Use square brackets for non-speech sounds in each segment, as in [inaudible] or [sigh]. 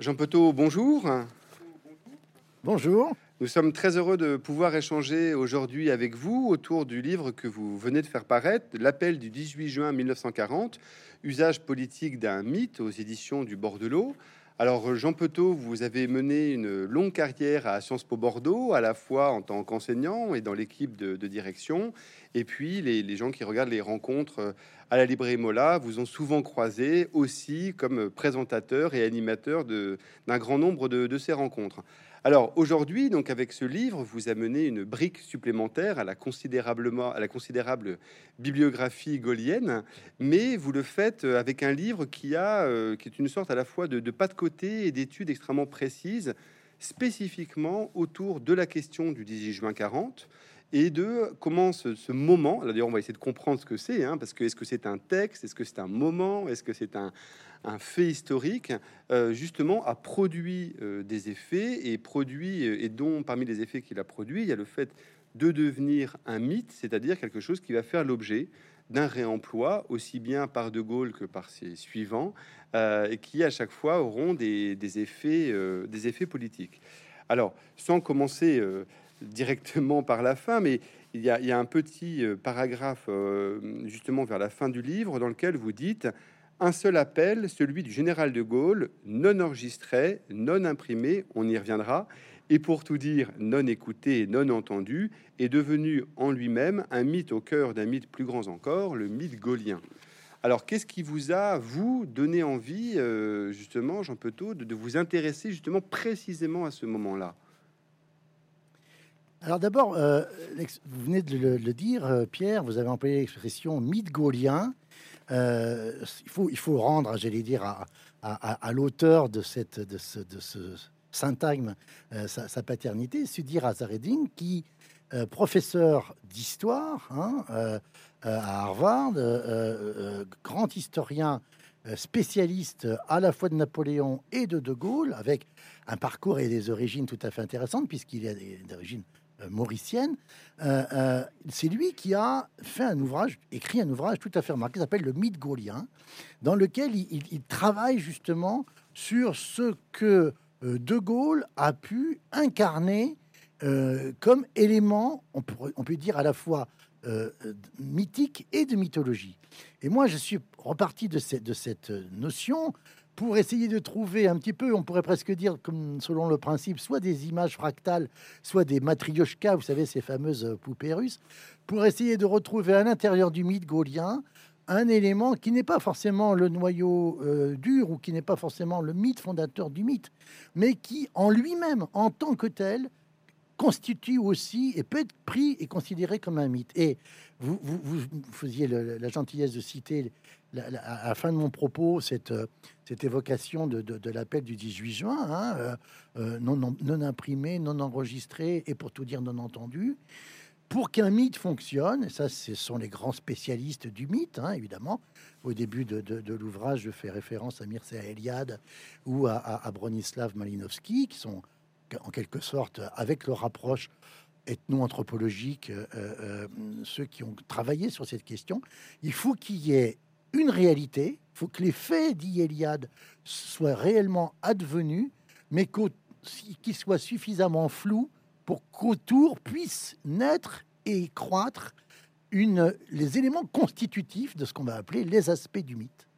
Jean Petot, bonjour. Bonjour. Nous sommes très heureux de pouvoir échanger aujourd'hui avec vous autour du livre que vous venez de faire paraître, L'appel du 18 juin 1940, Usage politique d'un mythe aux éditions du Bordelot. Alors Jean Petot, vous avez mené une longue carrière à Sciences Po Bordeaux, à la fois en tant qu'enseignant et dans l'équipe de, direction. Et puis les, gens qui regardent les rencontres à la librairie Mola vous ont souvent croisé aussi comme présentateur et animateur d'un grand nombre de ces rencontres. Alors aujourd'hui, donc avec ce livre, vous amenez une brique supplémentaire à la considérable bibliographie gaulienne, mais vous le faites euh, avec un livre qui a euh, est une sorte à la fois de, pas de côté et d'études extrêmement précises, spécifiquement autour de la question du 18 juin 40 et de comment ce, moment, d'ailleurs on va essayer de comprendre ce que c'est, hein, parce que est-ce que c'est un texte, est-ce que c'est un moment, est-ce que c'est un, un fait historique, euh, justement, a produit euh, des effets et produit, euh, et dont parmi les effets qu'il a produit, il y a le fait de devenir un mythe, c'est-à-dire quelque chose qui va faire l'objet d'un réemploi, aussi bien par De Gaulle que par ses suivants, et qui à chaque fois auront des, effets, des effets politiques. Alors, sans commencer directement par la fin, mais il y, a, il y a un petit paragraphe justement vers la fin du livre dans lequel vous dites un seul appel, celui du général de Gaulle, non enregistré, non imprimé, on y reviendra, et pour tout dire, non écouté, non entendu, est devenu en lui-même un mythe au cœur d'un mythe plus grand encore, le mythe gaulien. Alors, qu'est-ce qui vous a, vous, donné envie, euh, justement, Jean Petot, de, vous intéresser justement précisément à ce moment-là? Alors d'abord, euh, vous venez de le, dire, euh, Pierre, vous avez employé l'expression mythe gaulien. Euh, il, faut, il faut rendre, j'allais dire, à, à, l'auteur de, cette, de, ce, syntagme euh, sa, paternité, Sudi Razareddin, qui, euh, professeur d'histoire hein, à Harvard, grand historien spécialiste à la fois de Napoléon et de De Gaulle, avec un parcours et des origines tout à fait intéressantes, puisqu'il a des, origines euh, mauricienne, euh, euh, c'est lui qui a fait un ouvrage, écrit un ouvrage tout à fait remarqué, qui s'appelle Le mythe gaulien, dans lequel il, travaille justement sur ce que De Gaulle a pu incarner comme élément, on peut, dire à la fois mythique et de mythologie. Et moi, je suis reparti de cette notion pour essayer de trouver un petit peu, on pourrait presque dire, comme selon le principe, soit des images fractales, soit des matrioshkas, vous savez, ces fameuses poupées russes, pour essayer de retrouver à l'intérieur du mythe gaulien un élément qui n'est pas forcément le noyau euh, dur ou qui n'est pas forcément le mythe fondateur du mythe, mais qui en lui-même, en tant que tel, constitue aussi et peut être pris et considéré comme un mythe. Et vous, faisiez la gentillesse de citer à la fin de mon propos cette, cette évocation de, l'appel du 18 juin, hein, euh, euh, non, imprimé, non enregistré et pour tout dire non entendu. Pour qu'un mythe fonctionne, ça ce sont les grands spécialistes du mythe, hein, évidemment, au début de, de, l'ouvrage, je fais référence à Mircea Eliade ou à, à, à Bronislav Malinowski, qui sont en quelque sorte, avec leur approche ethno-anthropologique, euh, euh, ceux qui ont travaillé sur cette question, il faut qu'il y ait une réalité, il faut que les faits d'Iliade soient réellement advenus, mais qu'ils soient suffisamment flous pour qu'autour puisse naître et croître les éléments constitutifs de ce qu'on va appeler les aspects du mythe.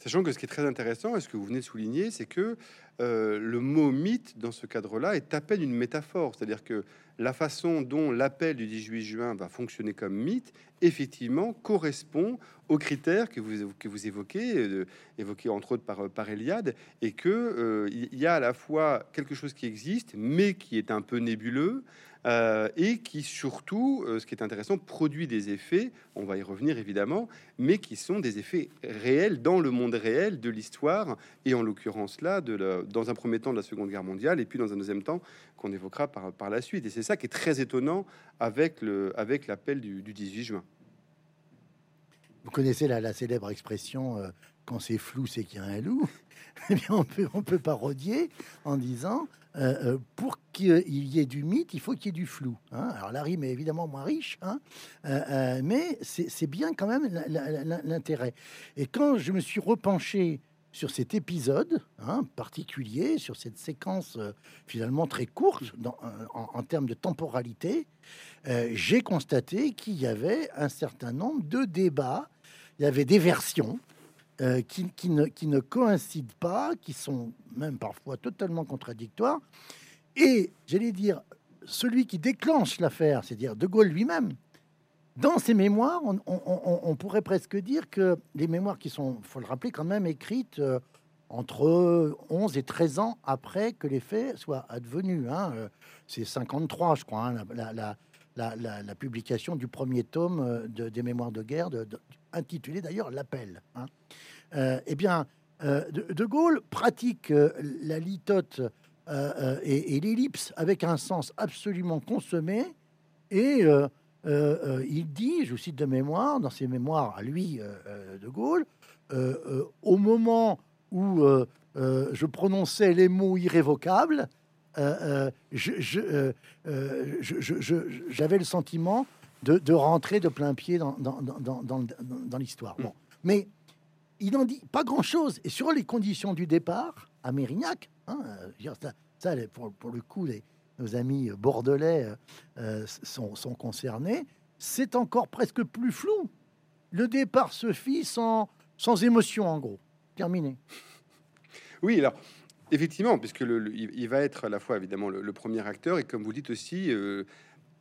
Sachant que ce qui est très intéressant, et ce que vous venez de souligner, c'est que euh, le mot mythe, dans ce cadre-là, est à peine une métaphore. C'est-à-dire que la façon dont l'appel du 18 juin va fonctionner comme mythe, effectivement, correspond aux critères que vous, que vous évoquez, euh, évoqués entre autres par, Eliade, et que euh, il y a à la fois quelque chose qui existe, mais qui est un peu nébuleux, euh, et qui surtout, ce qui est intéressant, produit des effets, on va y revenir évidemment, mais qui sont des effets réels dans le monde réel de l'histoire, et en l'occurrence là, dans un premier temps de la Seconde Guerre mondiale, et puis dans un deuxième temps qu'on évoquera par, par la suite. Et c'est ça qui est très étonnant avec l'appel avec du, du 18 juin. Vous connaissez la, la célèbre expression euh, quand c'est flou, c'est qu'il y a un loup. [laughs] eh on peut, on peut parodier en disant euh, euh, pour qu'il y ait du mythe, il faut qu'il y ait du flou. Hein. Alors la rime est évidemment moins riche, hein. mais c'est bien quand même l'intérêt. Et quand je me suis repenché sur cet épisode hein, particulier, sur cette séquence euh, finalement très courte euh, en, termes de temporalité, euh, j'ai constaté qu'il y avait un certain nombre de débats, il y avait des versions qui ne coïncident pas, qui sont même parfois totalement contradictoires. Et j'allais dire, celui qui déclenche l'affaire, c'est-à-dire De Gaulle lui-même, dans ses mémoires, on, pourrait presque dire que les mémoires qui sont, faut le rappeler quand même, écrites euh, entre 11 et 13 ans après que les faits soient advenus. Hein, euh, c'est 53, je crois, hein, la, publication du premier tome euh, de, des mémoires de guerre, intitulé d'ailleurs L'appel. Hein. eh bien, de, Gaulle pratique la litote et, et l'ellipse avec un sens absolument consommé et euh, euh, il dit, je cite de mémoire, dans ses mémoires à lui, euh, de Gaulle, au moment où je prononçais les mots irrévocables, j'avais le sentiment de, rentrer de plein pied dans, dans, l'histoire. Bon. Mais il n'en dit pas grand-chose. Et sur les conditions du départ à Mérignac, hein, ça, pour, pour, le coup, les, nos amis bordelais euh, euh, sont, concernés, c'est encore presque plus flou. Le départ se fit sans, sans émotion, en gros. Terminé. Oui, alors, effectivement, puisque le, il va être à la fois, évidemment, le, premier acteur, et comme vous dites aussi, euh,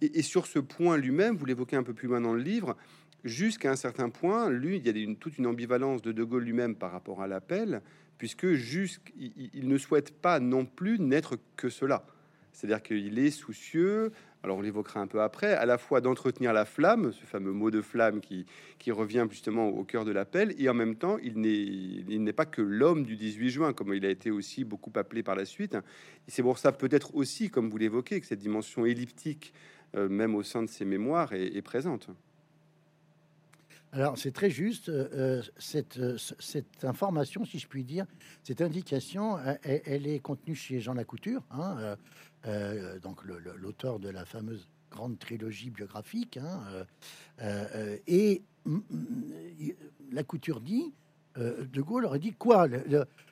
et, sur ce point lui-même, vous l'évoquez un peu plus loin dans le livre, jusqu'à un certain point, lui, il y a une, toute une ambivalence de De Gaulle lui-même par rapport à l'appel, puisque jusqu'il il ne souhaite pas non plus n'être que cela. C'est-à-dire qu'il est soucieux, alors on l'évoquera un peu après, à la fois d'entretenir la flamme, ce fameux mot de flamme qui, revient justement au cœur de l'appel, et en même temps, il n'est pas que l'homme du 18 juin, comme il a été aussi beaucoup appelé par la suite. C'est pour ça peut-être aussi, comme vous l'évoquez, que cette dimension elliptique, euh, même au sein de ses mémoires, est présente. Alors, c'est très juste. Euh, cette, euh, cette, information, si je puis dire, cette indication, elle, est contenue chez Jean Lacouture, hein, donc l'auteur de la fameuse grande trilogie biographique. Hein, et mm, mm, Lacouture dit De Gaulle aurait dit quoi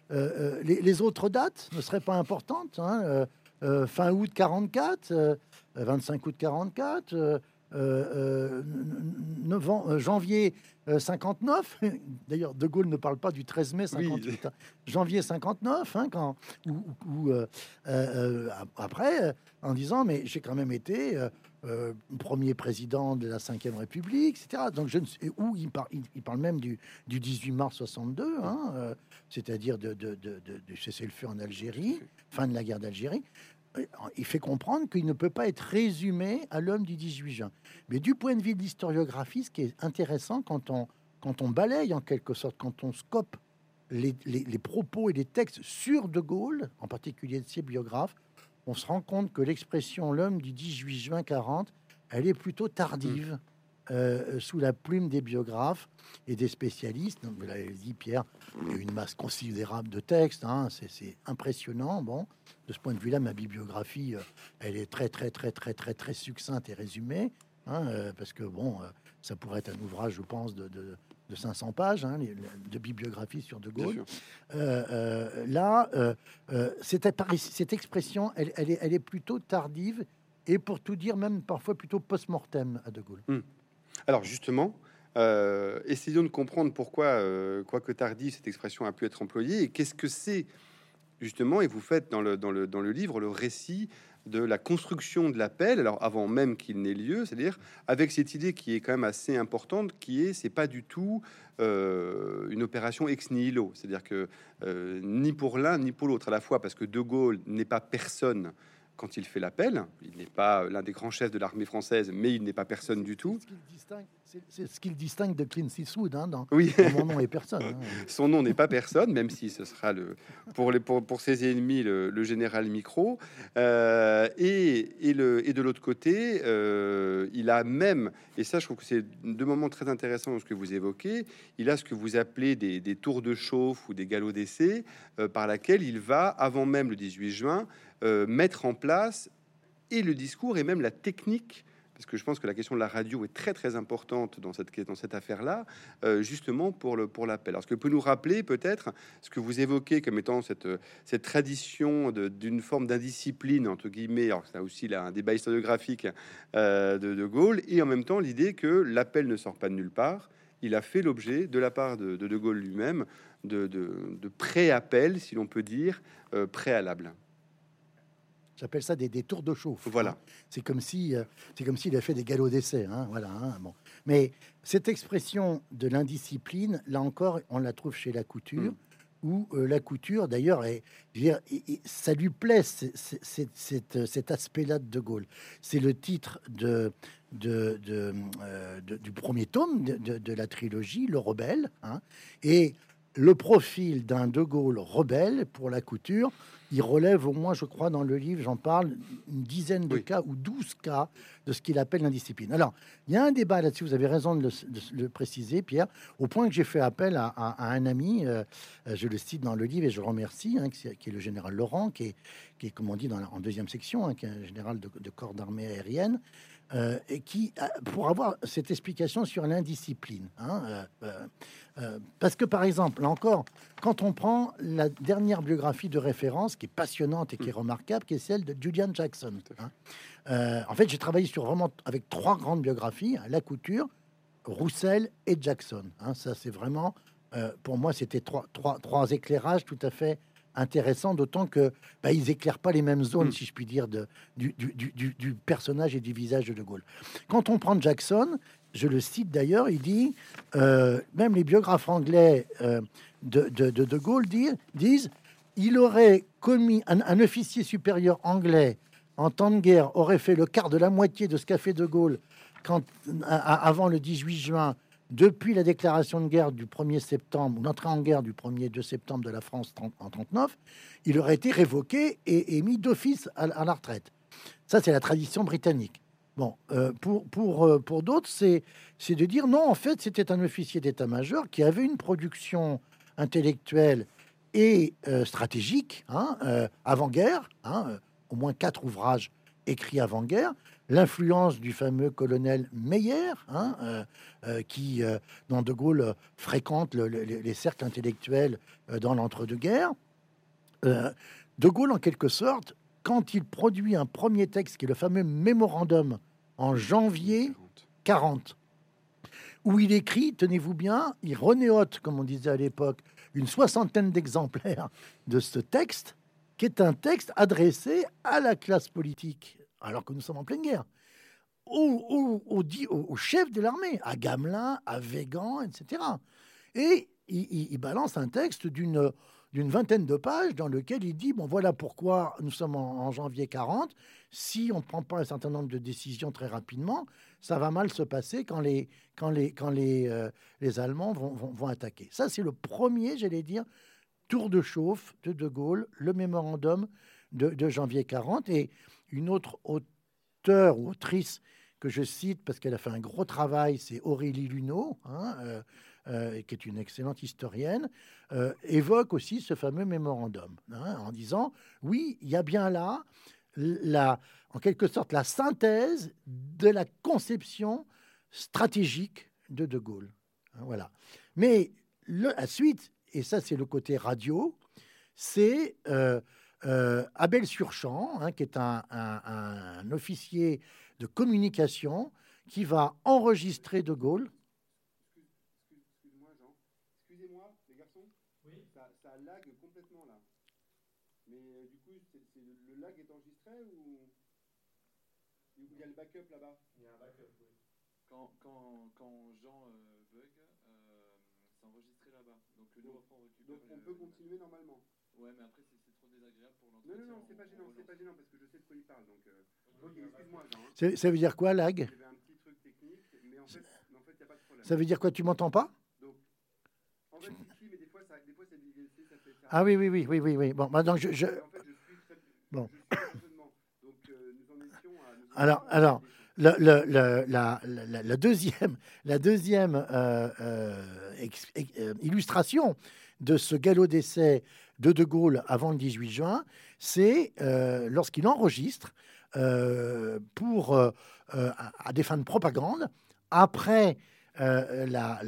les, autres dates ne seraient pas importantes hein, Fin août 44, 25 août 44 euh, euh, janvier 59. Euh, [laughs] D'ailleurs, De Gaulle ne parle pas du 13 mai 58. Hein. Janvier 59, hein, quand, ou, après, en disant, mais j'ai quand même été premier président de la Ve République, etc. Donc, je ne sais où il, parle il, parle même du, du 18 mars 62, hein, c'est-à-dire de, de, de, de cessez-le-feu en Algérie, fin de la guerre d'Algérie il fait comprendre qu'il ne peut pas être résumé à l'homme du 18 juin. Mais du point de vue de l'historiographie, ce qui est intéressant quand on, quand on balaye en quelque sorte, quand on scope les, propos et les textes sur De Gaulle, en particulier de ses biographes, on se rend compte que l'expression l'homme du 18 juin 40, elle est plutôt tardive. Mmh. Euh, sous la plume des biographes et des spécialistes. Vous l'avez dit, Pierre, il y a une masse considérable de textes. Hein, c'est impressionnant. Bon, de ce point de vue-là, ma bibliographie, euh, elle est très, très, très, très, très, très succincte et résumée. Hein, euh, parce que bon, ça pourrait être un ouvrage, je pense, de, de, 500 pages hein, de bibliographie sur De Gaulle. là, cette, cette, expression, elle, elle, est, elle, est, plutôt tardive et pour tout dire, même parfois plutôt post-mortem à De Gaulle. Hmm. Alors justement, euh, essayons de comprendre pourquoi, euh, quoique tardif, cette expression a pu être employée et qu'est-ce que c'est justement. Et vous faites dans le, dans, le, dans le livre le récit de la construction de l'appel, alors avant même qu'il n'ait lieu, c'est-à-dire avec cette idée qui est quand même assez importante, qui est c'est pas du tout euh, une opération ex nihilo, c'est-à-dire que ni pour l'un ni pour l'autre à la fois, parce que De Gaulle n'est pas personne quand il fait l'appel. Il n'est pas l'un des grands chefs de l'armée française, mais il n'est pas personne du tout. C'est ce qu'il distingue de Clint Eastwood. Hein, dans, oui. Mon nom est personne. Hein. [laughs] Son nom n'est pas personne, même si ce sera le, pour, les, pour, pour ses ennemis le, général Micro. Euh, et, et, le, et de l'autre côté, euh, il a même, et ça je trouve que c'est deux moments très intéressants dans ce que vous évoquez, il a ce que vous appelez des, des tours de chauffe ou des galops d'essai, euh, par laquelle il va, avant même le 18 juin, mettre en place et le discours et même la technique parce que je pense que la question de la radio est très très importante dans cette, affaire-là, euh, justement pour l'appel. Alors, ce que peut nous rappeler peut-être ce que vous évoquez comme étant cette, cette tradition d'une forme d'indiscipline, entre guillemets, alors c'est aussi là un débat historiographique euh, de De Gaulle, et en même temps l'idée que l'appel ne sort pas de nulle part, il a fait l'objet de la part de De, Gaulle lui-même de, pré-appel, si l'on peut dire, euh, préalable. J'appelle ça des, tours de chauffe. Voilà. Hein. C'est comme si euh, c'est comme s'il a fait des galops d'essai. Hein, voilà. Hein, bon. Mais cette expression de l'indiscipline, là encore, on la trouve chez la couture. Mm. Où euh, la couture, d'ailleurs, est, ça lui plaît cet aspect-là de De Gaulle. C'est le titre de, de, du premier tome de, la trilogie, Le Rebelle. et le profil d'un De Gaulle rebelle pour la couture, il relève au moins, je crois, dans le livre, j'en parle, une dizaine de cas ou douze cas de ce qu'il appelle l'indiscipline. Alors, il y a un débat là-dessus, vous avez raison de le, préciser, Pierre, au point que j'ai fait appel à, un ami, euh, je le cite dans le livre et je le remercie, hein, qui, est le général Laurent, qui est, qui est comme on dit dans en deuxième section, hein, qui est un général de, corps d'armée aérienne, euh, et qui, pour avoir cette explication sur l'indiscipline. Hein, euh, euh, parce que, par exemple, là encore, quand on prend la dernière biographie de référence, qui est passionnante et qui est mm. remarquable, qui est celle de Julian Jackson. Hein. Euh, en fait, j'ai travaillé sur vraiment avec trois grandes biographies hein, La Couture, Roussel et Jackson. Hein. ça, c'est vraiment, euh, pour moi, c'était trois, trois, trois éclairages tout à fait intéressants, d'autant que bah, ils éclairent pas les mêmes zones, mm. si je puis dire, de, du, du, du, du, personnage et du visage de De Gaulle. Quand on prend Jackson, je le cite d'ailleurs, il dit, euh, même les biographes anglais euh, de, de, de, Gaulle disent, disent, il aurait commis, un, officier supérieur anglais en temps de guerre aurait fait le quart de la moitié de ce qu'a fait De Gaulle quand, avant le 18 juin, depuis la déclaration de guerre du 1er septembre, l'entrée en guerre du 1er 2 septembre de la France en 39, il aurait été révoqué et, mis d'office à la retraite. Ça, c'est la tradition britannique. Bon, euh, pour, pour, euh, pour d'autres, c'est, c'est de dire non, en fait, c'était un officier d'état-major qui avait une production intellectuelle et euh, stratégique hein, avant-guerre, hein, au moins quatre ouvrages écrits avant-guerre, l'influence du fameux colonel Meyer, hein, qui, dans De Gaulle, fréquente les cercles intellectuels dans l'entre-deux-guerres. de Gaulle, en quelque sorte, quand il produit un premier texte qui est le fameux mémorandum en janvier 40, où il écrit, tenez-vous bien, il renéote, comme on disait à l'époque, une soixantaine d'exemplaires de ce texte, qui est un texte adressé à la classe politique, alors que nous sommes en pleine guerre, au, au, chef de l'armée, à Gamelin, à Végan, etc. Et il balance un texte d'une vingtaine de pages dans lequel il dit, bon voilà pourquoi nous sommes en, janvier 40, si on ne prend pas un certain nombre de décisions très rapidement, ça va mal se passer quand les, euh, Allemands vont, vont, attaquer. Ça, c'est le premier, j'allais dire, tour de chauffe de De Gaulle, le mémorandum de, de janvier 40. Et une autre auteur ou autrice que je cite parce qu'elle a fait un gros travail, c'est Aurélie Luneau, hein, euh, euh, qui est une excellente historienne, euh, évoque aussi ce fameux mémorandum, hein, en disant, oui, il y a bien là, la, en quelque sorte, la synthèse de la conception stratégique de De Gaulle. Hein, voilà. Mais la suite, et ça c'est le côté radio, c'est euh, Abel Surchamp, hein, qui est un, un, officier de communication, qui va enregistrer De Gaulle il y a le backup là-bas? Il y a un backup, oui. Quand, quand, quand Jean euh, bug, euh, c'est enregistré là-bas. Donc, nous, après, on récupère. Donc, on peut continuer normalement Ouais, mais après, c'est désagréable pour l'entretien. Non, non, non, c'est pas gênant, c'est pas gênant parce que je sais de quoi il parle. Donc, euh... ok, excuse-moi, Jean. Ça veut dire quoi, lag? Il y avait un petit truc technique, mais en fait, en fait, il n'y a pas de problème. Ça veut dire quoi Tu m'entends pas? Donc, en fait, si, mais des fois, ça, des fois, c'est ça fait. Ça ah oui, oui, oui, oui, oui, oui. Bon, maintenant, je. je... En fait, je suis très. Bon. Je suis alors, alors le, le, la, la, deuxième, la deuxième euh, euh, euh, illustration de ce galop d'essai de De Gaulle avant le 18 juin, c'est lorsqu'il enregistre euh, pour, euh, euh, à, des fins de propagande, après euh, la,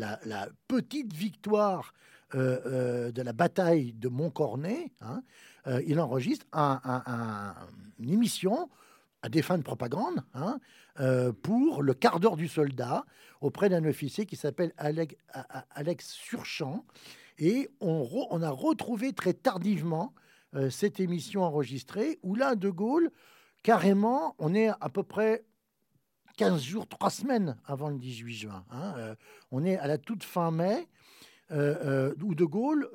petite victoire euh, euh, de la bataille de Montcornet, hein, euh, il enregistre un- un- un- une émission à des fins de propagande hein, euh, pour le quart d'heure du soldat auprès d'un officier qui s'appelle Alex Surchamp. Et on, a retrouvé très tardivement euh, cette émission enregistrée où là, De Gaulle, carrément, on est à peu près 15 jours, 3 semaines avant le 18 juin. hein, euh, on est à la toute fin mai, euh, où De Gaulle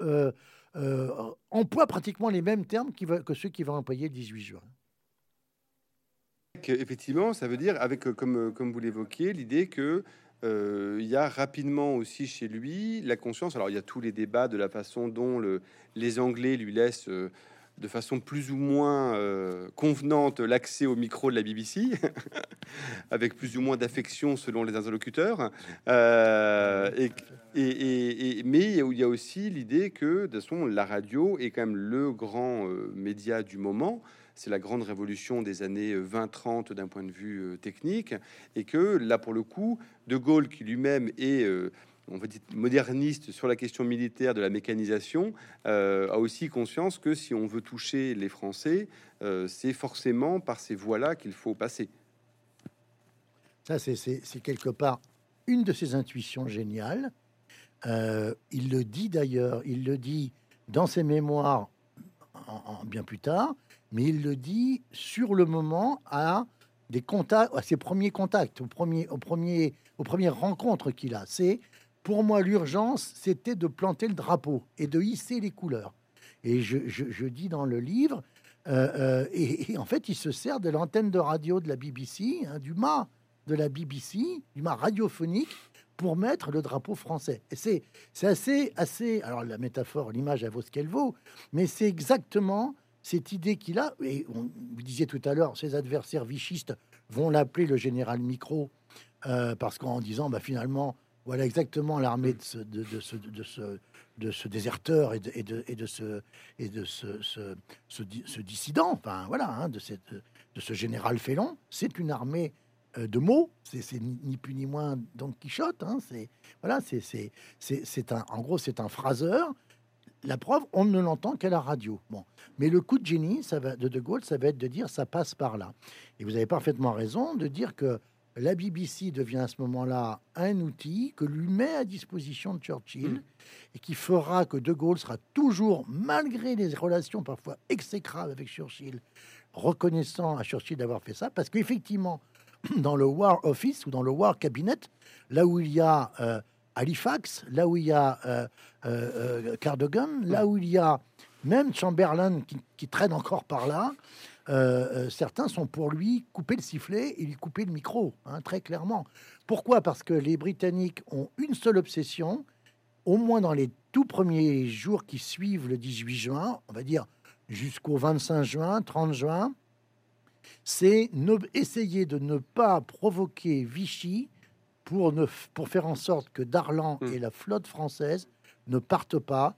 emploie pratiquement les mêmes termes qu'il va- que ceux qui vont employer le 18 juin. Effectivement, ça veut dire, avec, comme, comme vous l'évoquiez, l'idée que euh, il y a rapidement aussi chez lui la conscience. Alors, il y a tous les débats de la façon dont le- les Anglais lui laissent euh, de façon plus ou moins euh, convenante l'accès au micro de la BBC, [laughs] avec plus ou moins d'affection selon les interlocuteurs. Mais il y a aussi l'idée que, de toute façon, la radio est quand même le grand média du moment c'est la grande révolution des années 20-30 d'un point de vue euh, technique, et que là, pour le coup, De Gaulle, qui lui-même est, euh, on va dire, moderniste sur la question militaire de la mécanisation, euh, a aussi conscience que si on veut toucher les Français, euh, c'est forcément par ces voies-là qu'il faut passer. Ça, c'est- quelque part une de ses intuitions géniales. Euh, il le dit d'ailleurs, il le dit dans ses mémoires en- en- bien plus tard, mais il le dit sur le moment à des contacts, à ses premiers contacts, au premier, au premier, aux premières rencontres qu'il a. C'est pour moi l'urgence, c'était de planter le drapeau et de hisser les couleurs. Et je, je- dis dans le livre, euh, euh, et, en fait, il se sert de l'antenne de radio de la BBC, hein, du mât de la BBC, du mât radiophonique, pour mettre le drapeau français. Et c'est c'est assez, assez. Alors la métaphore, l'image, elle vaut ce qu'elle vaut, mais c'est exactement cette idée qu'il a. Et on, vous disiez tout à l'heure, ses adversaires vichistes vont l'appeler le général Micro, euh, parce qu'en disant, bah, finalement, voilà exactement l'armée de ce, de, ce, de ce, déserteur et de, et de, et de ce, et de ce, ce, ce di- ce dissident, enfin voilà, hein, de, cette, de ce général félon. C'est une armée euh, de mots, c'est ni, plus ni moins Don Quichotte. Hein, c'est voilà, c'est c'est un, en gros, c'est un phraseur. La preuve, on ne l'entend qu'à la radio. Bon, mais le coup de génie, ça va de De Gaulle, ça va être de dire ça passe par là. Et vous avez parfaitement raison de dire que la BBC devient à ce moment-là un outil que lui met à disposition de Churchill Mm. et qui fera que De Gaulle sera toujours, malgré les relations parfois exécrables avec Churchill, reconnaissant à Churchill d'avoir fait ça, parce qu'effectivement, [clears throat] dans le War Office ou dans le War Cabinet, là où il y a euh, Halifax, là où il y a euh, euh, euh, Cardigan, là où il y a même Chamberlain qui, qui traîne encore par là, euh, euh, certains sont pour lui couper le sifflet et lui couper le micro, hein, très clairement. Pourquoi? Parce que les Britanniques ont une seule obsession, au moins dans les tout premiers jours qui suivent le 18 juin, on va dire jusqu'au 25 juin, 30 juin, c'est essayer de ne pas provoquer Vichy pour, ne, pour faire en sorte que Darlan Mm. et la flotte française ne partent pas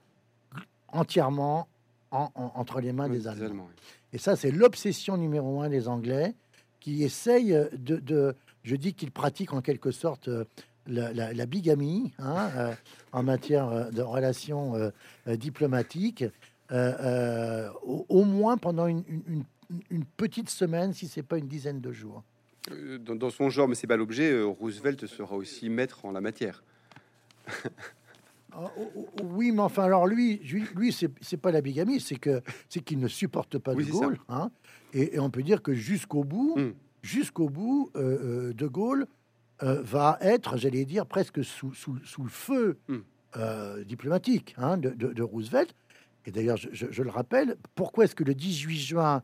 entièrement en- en- entre les mains Oui, des Allemands. oui. Et ça, c'est l'obsession numéro un des Anglais qui essayent de. de- je dis qu'ils pratiquent en quelque sorte euh, la, la- la bigamie hein, euh, en matière euh, de relations euh, diplomatiques, au, au moins pendant une, une- petite semaine, si c'est pas une dizaine de jours. Euh, Dans, dans son genre, mais c'est pas l'objet, euh, Roosevelt sera aussi maître en la matière. Ah, oh, oh, oui, mais enfin, alors lui, lui, c'est pas la bigamie, c'est que c'est qu'il ne supporte pas Oui, De. Gaulle, hein, et, et on peut dire que jusqu'au bout, Mm. jusqu'au bout, euh, De Gaulle euh, va être, j'allais dire, presque sous, sous, sous le feu Mm. euh, diplomatique hein, de, de- de Roosevelt. Et d'ailleurs, je, je- je le rappelle, pourquoi est-ce que le 18 juin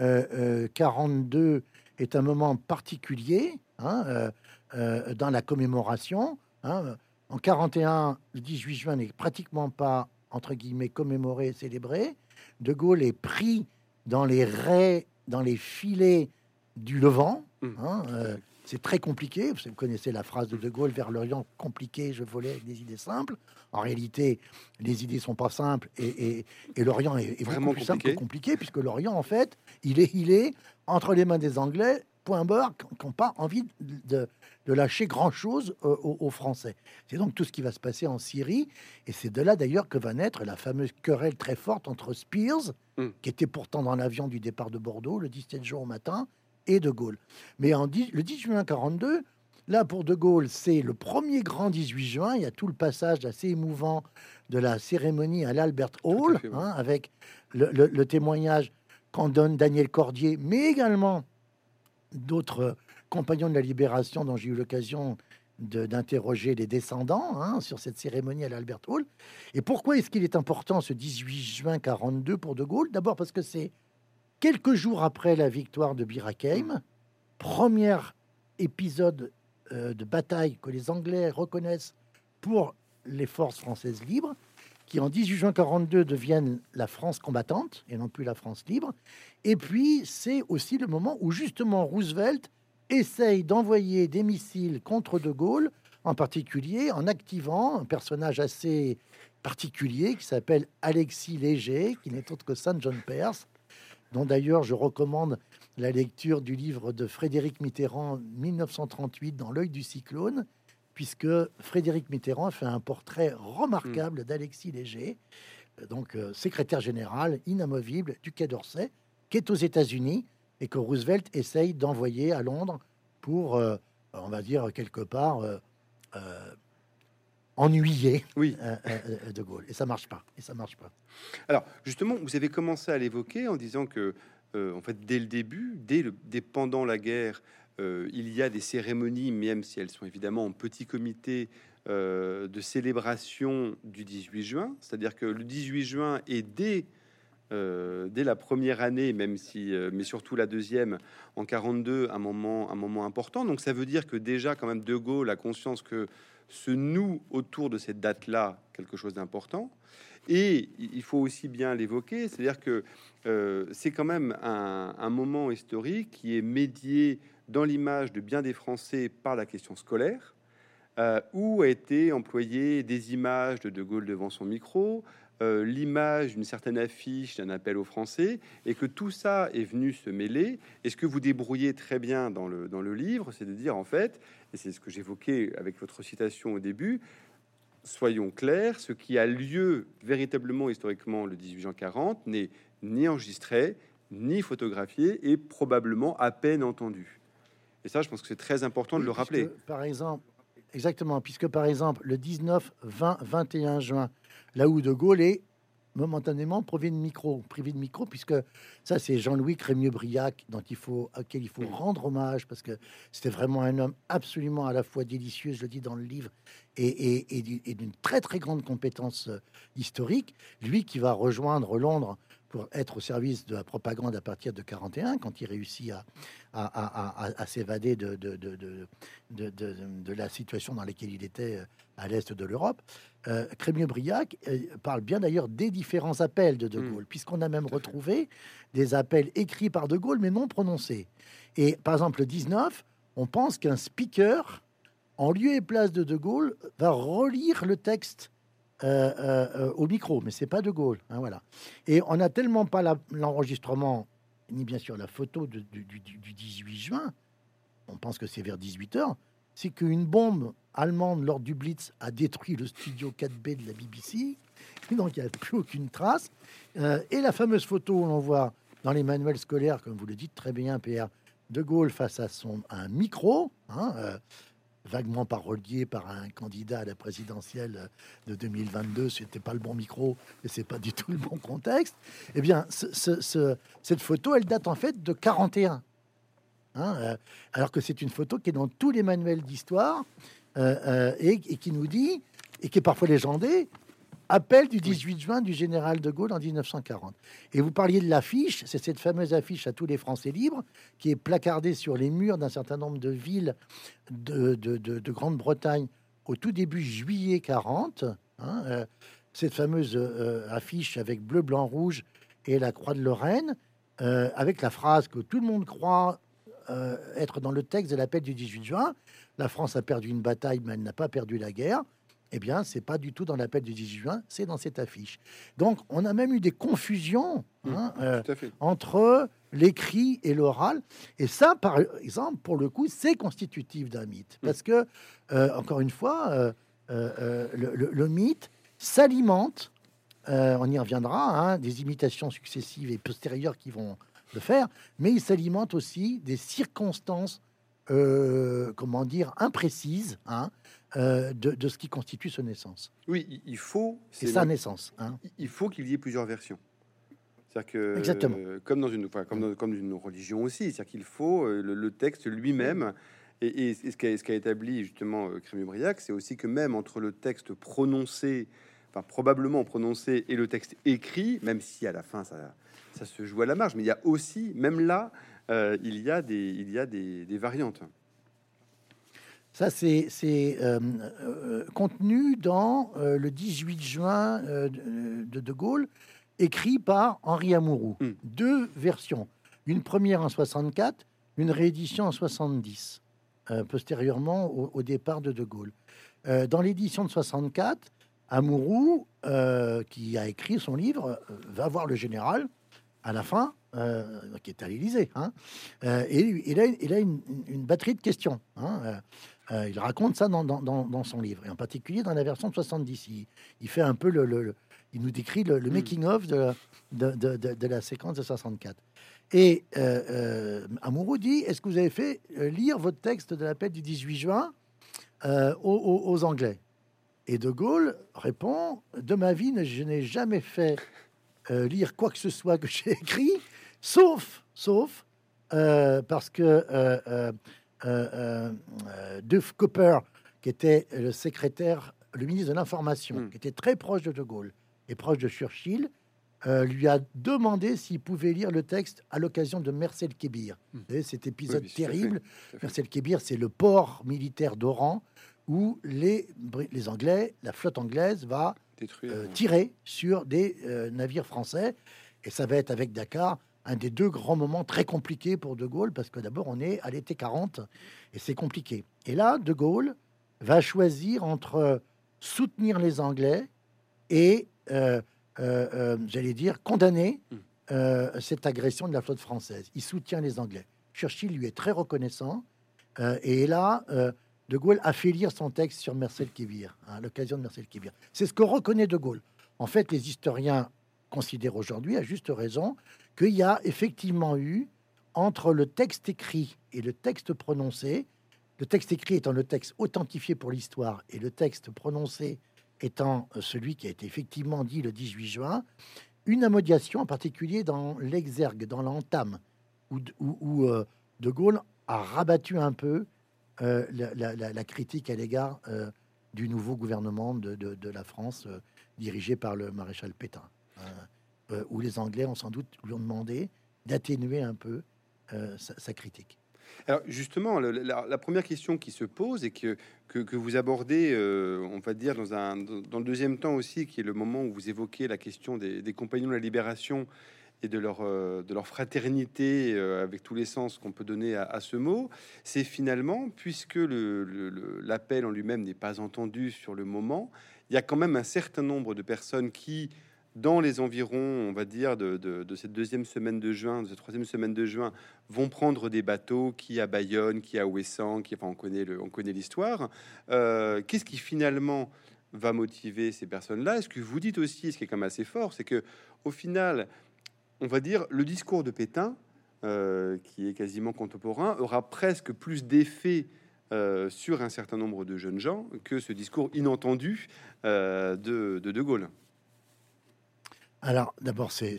euh, euh, 42 est un moment particulier hein, euh, euh, dans la commémoration hein, En 41, le 18 juin n'est pratiquement pas, entre guillemets, commémoré, célébré. De Gaulle est pris dans les raies, dans les filets du Levant. Mm. hein, euh, c'est très compliqué. Vous connaissez la phrase de De Gaulle vers l'Orient compliqué, je volais avec des idées simples. En réalité, les idées sont pas simples et, et, l'Orient est, vraiment plus simple que compliqué, puisque l'Orient, en fait, il est, il est entre les mains des Anglais, point barre, qui n'ont pas envie de, de lâcher grand-chose euh, aux, Français. C'est donc tout ce qui va se passer en Syrie, et c'est de là d'ailleurs que va naître la fameuse querelle très forte entre Spears, mm. qui était pourtant dans l'avion du départ de Bordeaux le 17 juin au matin, et De Gaulle. Mais en le 10 juin 42, là pour De Gaulle, c'est le premier grand 18 juin, il y a tout le passage assez émouvant de la cérémonie à l'Albert Hall, hein, avec le, le témoignage qu'en donne Daniel Cordier, mais également d'autres compagnons de la libération dont j'ai eu l'occasion d'interroger les descendants hein, sur cette cérémonie à l'Albert Hall. Et pourquoi est-ce qu'il est important ce 18 juin 42 pour De Gaulle? D'abord parce que c'est quelques jours après la victoire de Bir premier épisode euh, de bataille que les Anglais reconnaissent pour les forces françaises libres, qui en 18 juin 42 deviennent la France combattante et non plus la France libre. Et puis c'est aussi le moment où justement Roosevelt essaye d'envoyer des missiles contre De Gaulle, en particulier en activant un personnage assez particulier qui s'appelle Alexis Léger, qui n'est autre que Saint John Perse, dont d'ailleurs je recommande la lecture du livre de Frédéric Mitterrand 1938 dans l'œil du cyclone, puisque Frédéric Mitterrand fait un portrait remarquable hmm. d'Alexis Léger, donc euh, secrétaire général inamovible du Quai d'Orsay, qui est aux États-Unis et que Roosevelt essaye d'envoyer à Londres pour, euh, on va dire, quelque part, euh, euh, ennuyer oui. De Gaulle. Et ça marche pas. Et ça marche pas. Alors, justement, vous avez commencé à l'évoquer en disant que, en fait, dès le début, dès, le, dès pendant la guerre, il y a des cérémonies, même si elles sont évidemment en petit comité, de célébration du 18 juin. C'est-à-dire que le 18 juin est dès euh, dès la première année, même si, euh, mais surtout la deuxième, en 42, un moment, un moment important. Donc ça veut dire que déjà, quand même, De Gaulle a conscience que se noue autour de cette date-là quelque chose d'important. Et il faut aussi bien l'évoquer, c'est-à-dire que euh, c'est quand même un, moment historique qui est médié dans l'image de bien des Français par la question scolaire, où a été employé des images de De Gaulle devant son micro, euh, l'image d'une certaine affiche d'un appel aux Français, et que tout ça est venu se mêler. Et ce que vous débrouillez très bien dans le, dans le livre, c'est de dire en fait, et c'est ce que j'évoquais avec votre citation au début, soyons clairs, ce qui a lieu véritablement historiquement le 18 juin 40 n'est ni enregistré, ni photographié, et probablement à peine entendu. Et ça, je pense que c'est très important de le rappeler. Par exemple, exactement, puisque par exemple, le 19, 20, 21 juin, là où De Gaulle est momentanément privé de micro, privé de micro, puisque ça c'est Jean-Louis Crémieux-Briac dont il faut, auquel il faut rendre hommage parce que c'était vraiment un homme absolument à la fois délicieux, je le dis dans le livre, et, et d'une très très grande compétence euh, historique. Lui qui va rejoindre Londres pour être au service de la propagande à partir de 41, quand il réussit à, à, s'évader de de, de, de, la situation dans laquelle il était euh, à l'est de l'Europe. Euh, Crémieux-Briac euh, parle bien d'ailleurs des différents appels de De hmm. Gaulle, puisqu'on a même retrouvé des appels écrits par De Gaulle mais non prononcés. Et par exemple, le 19, on pense qu'un speaker, en lieu et place de De Gaulle, va relire le texte euh, euh, au micro, mais c'est pas De Gaulle. Hein, voilà. Et on n'a tellement pas l'enregistrement, ni bien sûr la photo du, 18 juin, on pense que c'est vers 18h, c'est qu'une bombe allemande lors du Blitz a détruit le studio 4B de la BBC, donc il n'y a plus aucune trace. Euh, et la fameuse photo où l'on voit dans les manuels scolaires, comme vous le dites très bien, Pierre, De Gaulle face à son un micro, hein, vaguement parolier par un candidat à la présidentielle de 2022, c'était pas le bon micro et c'est pas du tout le bon contexte. Eh bien, cette photo, elle date en fait de 41. Hein, euh, alors que c'est une photo qui est dans tous les manuels d'histoire euh, euh, et, et, qui nous dit, et qui est parfois légendée, Appel du 18 juin du général de Gaulle en 1940. Et vous parliez de l'affiche, c'est cette fameuse affiche à tous les Français libres qui est placardée sur les murs d'un certain nombre de villes de, de, Grande-Bretagne au tout début juillet 40. Hein, euh, cette fameuse euh, affiche avec bleu, blanc, rouge et la croix de Lorraine, euh, avec la phrase que tout le monde croit être dans le texte de l'appel du 18 juin. La France a perdu une bataille, mais elle n'a pas perdu la guerre. Eh bien, c'est pas du tout dans l'appel du 18 juin, c'est dans cette affiche. Donc, on a même eu des confusions hein, euh, entre l'écrit et l'oral. Et ça, par exemple, pour le coup, c'est constitutif d'un mythe. Parce que, euh, encore une fois, euh, le, le- le mythe s'alimente, on y reviendra, hein, des imitations successives et postérieures qui vont le faire, mais il s'alimente aussi des circonstances, comment dire, imprécises hein, euh, de, de ce qui constitue sa naissance. Oui, il- faut. C'est sa naissance. Hein. il faut qu'il y ait plusieurs versions. C'est-à-dire que, Exactement. euh, comme dans une, enfin, comme dans, comme une religion aussi, c'est-à-dire qu'il faut euh, le, le texte lui-même. Et, et ce qu'a ce établi justement euh, Crémieux-Briac, c'est aussi que même entre le texte prononcé, enfin probablement prononcé, et le texte écrit, même si à la fin ça, ça se joue à la marge, mais il y a aussi, même là, il y a des, il y a des, des variantes. Ça, c'est euh, euh, contenu dans euh, le 18 juin de, de Gaulle, écrit par Henri Amouroux. Mm. Deux versions. Une première en 64, une réédition en 70, euh, postérieurement au, au départ de De Gaulle. Dans l'édition de 64, Amouroux, qui a écrit son livre, va voir le général à la fin, euh, qui est à l'Élysée, hein, euh, et il a, il a une, une batterie de questions. hein, euh, il raconte ça dans, dans- dans- dans son livre, et en particulier dans la version de 70. Il, il fait un peu le, le- le- il nous décrit le, le Mm. making-of de, de, de- de- de la séquence de 64. Et Amouroux dit Est-ce que vous avez fait lire votre texte de l'appel du 18 juin aux, aux- aux Anglais? Et De Gaulle répond De ma vie, je n'ai jamais fait euh, lire quoi que ce soit que j'ai [laughs] écrit, sauf, sauf euh, parce que euh, euh, Duff Cooper, qui était le secrétaire, le ministre de l'Information, Mm. qui était très proche de De Gaulle et proche de Churchill, euh, lui a demandé s'il pouvait lire le texte à l'occasion de Mercel Kébir. Mm. Vous savez, cet épisode Oui, oui, terrible. Mercel Kébir, c'est le port militaire d'Oran où les, Anglais, la flotte anglaise va Détruire. euh, tirer sur des euh, navires français. Et ça va être avec Dakar un des deux grands moments très compliqués pour De Gaulle, parce que d'abord, on est à l'été 40 et c'est compliqué. Et là, De Gaulle va choisir entre soutenir les Anglais et, euh, euh, euh, j'allais dire, condamner Mm. euh, cette agression de la flotte française. Il soutient les Anglais. Churchill lui est très reconnaissant. et là, De Gaulle a fait lire son texte sur Marcel hein, à l'occasion de Marcel Kébir. C'est ce que reconnaît De Gaulle. En fait, les historiens considèrent aujourd'hui, à juste raison, qu'il y a effectivement eu, entre le texte écrit et le texte prononcé, le texte écrit étant le texte authentifié pour l'histoire et le texte prononcé étant euh, celui qui a été effectivement dit le 18 juin, une amodiation en particulier dans l'exergue, dans l'entame, où, où, euh, De Gaulle a rabattu un peu euh, la, critique à l'égard du nouveau gouvernement de, de- de la France dirigé par le maréchal Pétain, euh, où les Anglais ont sans doute lui ont demandé d'atténuer un peu euh, sa, critique. Alors justement, la, première question qui se pose et que, que, vous abordez, euh, on va dire, dans, un, dans le deuxième temps aussi, qui est le moment où vous évoquez la question des, compagnons de la libération et de leur, euh, de leur fraternité avec tous les sens qu'on peut donner à, ce mot, c'est finalement, puisque l'appel en lui-même n'est pas entendu sur le moment, il y a quand même un certain nombre de personnes qui, dans les environs, on va dire, de, de- cette deuxième semaine de juin, de cette troisième semaine de juin, vont prendre des bateaux, qui à Bayonne, qui à Ouessant, qui enfin on connaît le, on connaît l'histoire. Euh, Qu'est-ce qui finalement va motiver ces personnes-là? Est-ce que vous dites aussi, ce qui est quand même assez fort, c'est que au final, on va dire le discours de Pétain, euh, qui est quasiment contemporain, aura presque plus d'effet euh, sur un certain nombre de jeunes gens que ce discours inentendu de, de De Gaulle. Alors, d'abord, c'est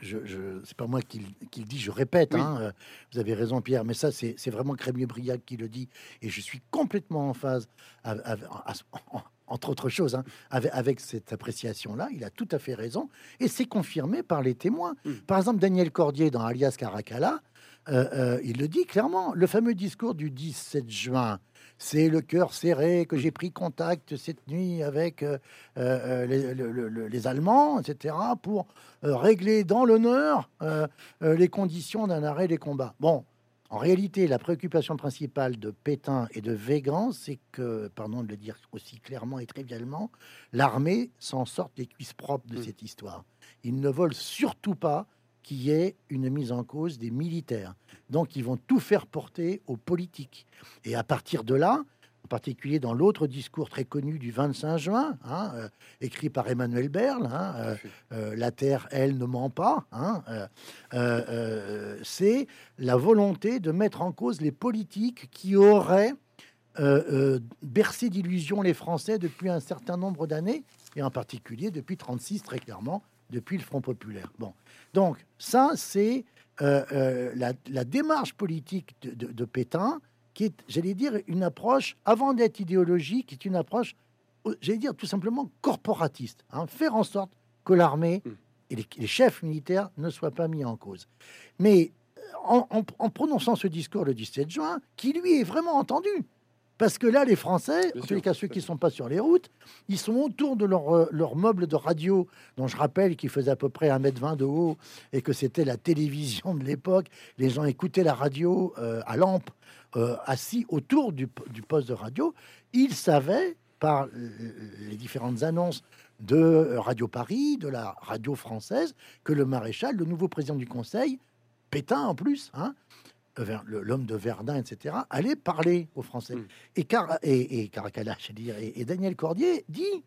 je, pas moi qui, le- qui le dis, je répète. Oui. hein, euh, vous avez raison, Pierre, mais ça, c'est vraiment Crémieux-Briac qui le dit, et je suis complètement en phase, à- à- entre autres choses, hein, avec, avec cette appréciation-là. Il a tout à fait raison, et c'est confirmé par les témoins. Mm. Par exemple, Daniel Cordier dans Alias Caracalla, euh, euh, il le dit clairement. Le fameux discours du 17 juin. C'est le cœur serré que j'ai pris contact cette nuit avec euh, euh, les, le- le- le- les Allemands, etc., pour euh, régler dans l'honneur les conditions d'un arrêt des combats. Bon, En réalité, la préoccupation principale de Pétain et de Végan, c'est que, pardon de le dire aussi clairement et trivialement, l'armée s'en sorte les cuisses propres de Mm. cette histoire. Ils ne veulent surtout pas qu'il y ait une mise en cause des militaires. Donc, ils vont tout faire porter aux politiques. Et à partir de là, en particulier dans l'autre discours très connu du 25 juin, hein, euh, écrit par Emmanuel Berle, hein, euh, euh, La Terre, elle, ne ment pas, hein, c'est la volonté de mettre en cause les politiques qui auraient bercé d'illusions les Français depuis un certain nombre d'années, et en particulier depuis 36 très clairement, depuis le Front populaire. Bon, donc ça c'est euh, euh, la, la démarche politique de, de- de Pétain, qui est, j'allais dire, une approche avant d'être idéologique, qui est une approche, euh, j'allais dire tout simplement corporatiste, hein, faire en sorte que l'armée Mm. et les, les chefs militaires ne soient pas mis en cause. Mais en, en- en prononçant ce discours le 17 juin, qui lui est vraiment entendu, parce que là, les Français, Bien en tous sûr, les cas tout ceux qui fait. sont pas sur les routes, ils sont autour de leur, euh, leur meuble de radio, dont je rappelle qu'il faisait à peu près 1m20 de haut et que c'était la télévision de l'époque. Les gens écoutaient la radio euh, à lampe, euh, assis autour du, du poste de radio. Ils savaient, par les différentes annonces de Radio Paris, de la radio française, que le maréchal, le nouveau président du Conseil, Pétain en plus, hein, l'homme de Verdun, etc., allait parler aux Français. Mm. Et, Car et, et Caracalla, je veux dire, et, et Daniel Cordier dit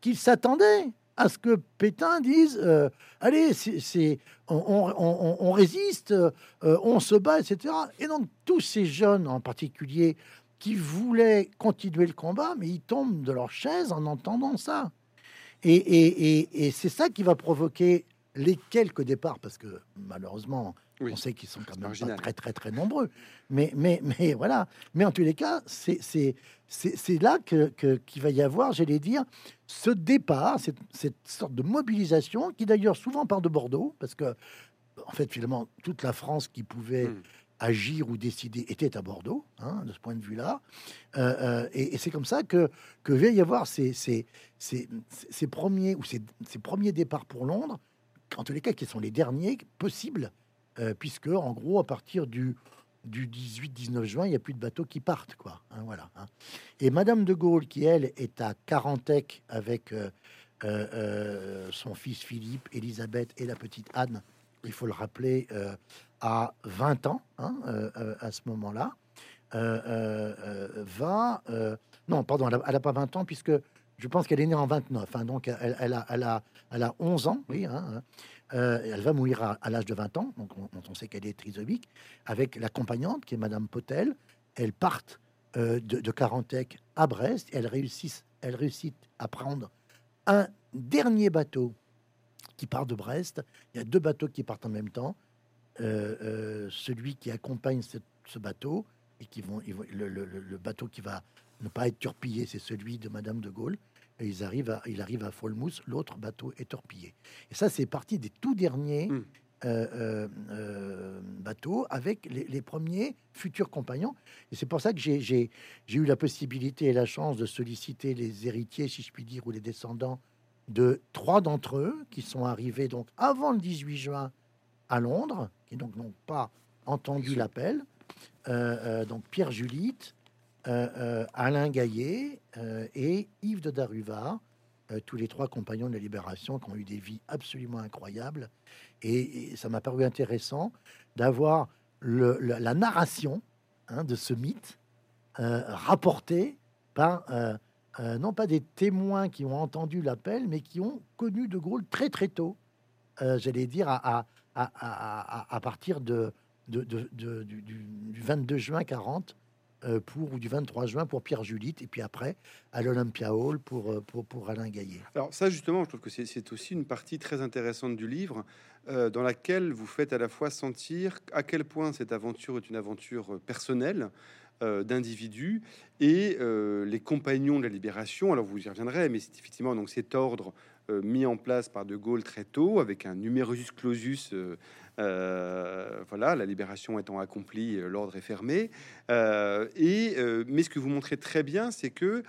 qu'il s'attendait à ce que Pétain dise euh, Allez, c'est, c'est- on, on- on- on résiste, euh, on se bat, etc. Et donc, tous ces jeunes en particulier qui voulaient continuer le combat, mais ils tombent de leur chaise en entendant ça. Et, et- et- et c'est ça qui va provoquer les quelques départs, parce que malheureusement, Oui. on sait qu'ils sont quand même pas très très très nombreux. Mais, mais, mais voilà. Mais en tous les cas, c'est c'est- c'est- là que qu'il va y avoir, j'allais dire, ce départ, cette, cette sorte de mobilisation qui d'ailleurs souvent part de Bordeaux, parce que en fait finalement toute la France qui pouvait Mm. agir ou décider était à Bordeaux, hein, de ce point de vue-là. Euh, euh, et et c'est comme ça que, que va y avoir ces, ces, ces, ces premiers ou ces, ces premiers départs pour Londres, en tous les cas qui sont les derniers possibles, euh, puisque en gros à partir du du 18-19 juin, il n'y a plus de bateaux qui partent, quoi. hein, voilà. hein. Et Madame de Gaulle, qui elle est à Carantec avec euh, euh, son fils Philippe, Élisabeth et la petite Anne, il faut le rappeler, à 20 ans hein, à ce moment-là, va... non, pardon, elle n'a pas 20 ans, puisque je pense qu'elle est née en 29. hein, donc, elle, a, elle, a, elle a 11 ans, oui. Euh, elle va mourir à, l'âge de 20 ans, donc on, sait qu'elle est trisomique, avec l'accompagnante, qui est Madame Potel. Elles partent euh, de, de Carantec à Brest. Elles réussissent, elles réussissent à prendre un dernier bateau qui part de Brest. Il y a deux bateaux qui partent en même temps. Euh, celui qui accompagne ce, bateau et qui vont, le, le- bateau qui va ne pas être torpillé, c'est celui de Madame de Gaulle. Et ils arrivent à, il arrive à Folmouth, l'autre bateau est torpillé. Et ça, c'est parti des tout derniers Mm. euh, euh, euh, bateaux avec les, les premiers futurs compagnons. Et c'est pour ça que j'ai- eu la possibilité et la chance de solliciter les héritiers, si je puis dire, ou les descendants de trois d'entre eux qui sont arrivés donc avant le 18 juin à Londres, qui donc n'ont pas entendu l'appel. Euh, donc Pierre Julite, Alain Gaillet euh, et Yves de Daruvard, euh, tous les trois compagnons de la Libération qui ont eu des vies absolument incroyables. Et, ça m'a paru intéressant d'avoir la, narration hein, de ce mythe euh, rapporté par euh, euh, non pas des témoins qui ont entendu l'appel, mais qui ont connu De Gaulle très très tôt, euh, j'allais dire à, partir du, du- du 22 juin 40 euh, pour ou du 23 juin pour Pierre Julite et puis après à l'Olympia Hall pour, euh, pour, Alain Gaillet. Alors ça justement, je trouve que c'est- aussi une partie très intéressante du livre euh, dans laquelle vous faites à la fois sentir à quel point cette aventure est une aventure euh, personnelle euh, d'individus et euh, les compagnons de la libération. Alors vous y reviendrez, mais c'est effectivement donc cet ordre euh, mis en place par De Gaulle très tôt avec un numerus clausus. euh, euh, voilà, la libération étant accomplie, euh, l'ordre est fermé. Euh, et mais ce que vous montrez très bien, c'est que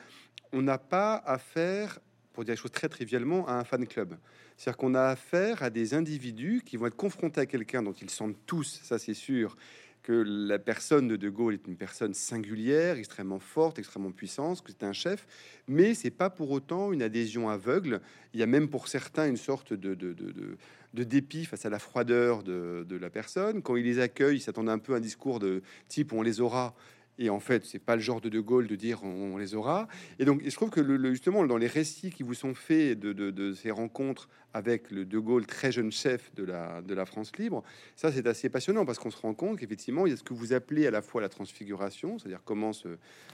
on n'a pas affaire, pour dire les choses très trivialement, à un fan club. C'est-à-dire qu'on a affaire à des individus qui vont être confrontés à quelqu'un dont ils sentent tous, ça c'est sûr, que la personne de De Gaulle est une personne singulière, extrêmement forte, extrêmement puissante, que c'est un chef, mais c'est pas pour autant une adhésion aveugle. Il y a même pour certains une sorte de, de, de, de, dépit face à la froideur de, la personne. Quand il les accueille, il s'attendait un peu à un discours de type on les aura. Et en fait, c'est pas le genre de De Gaulle de dire on, les aura. Et donc, je trouve que le, justement, dans les récits qui vous sont faits de, ces rencontres avec le De Gaulle, très jeune chef de la, de la France libre, ça c'est assez passionnant parce qu'on se rend compte qu'effectivement, il y a ce que vous appelez à la fois la transfiguration, c'est-à-dire comment ce,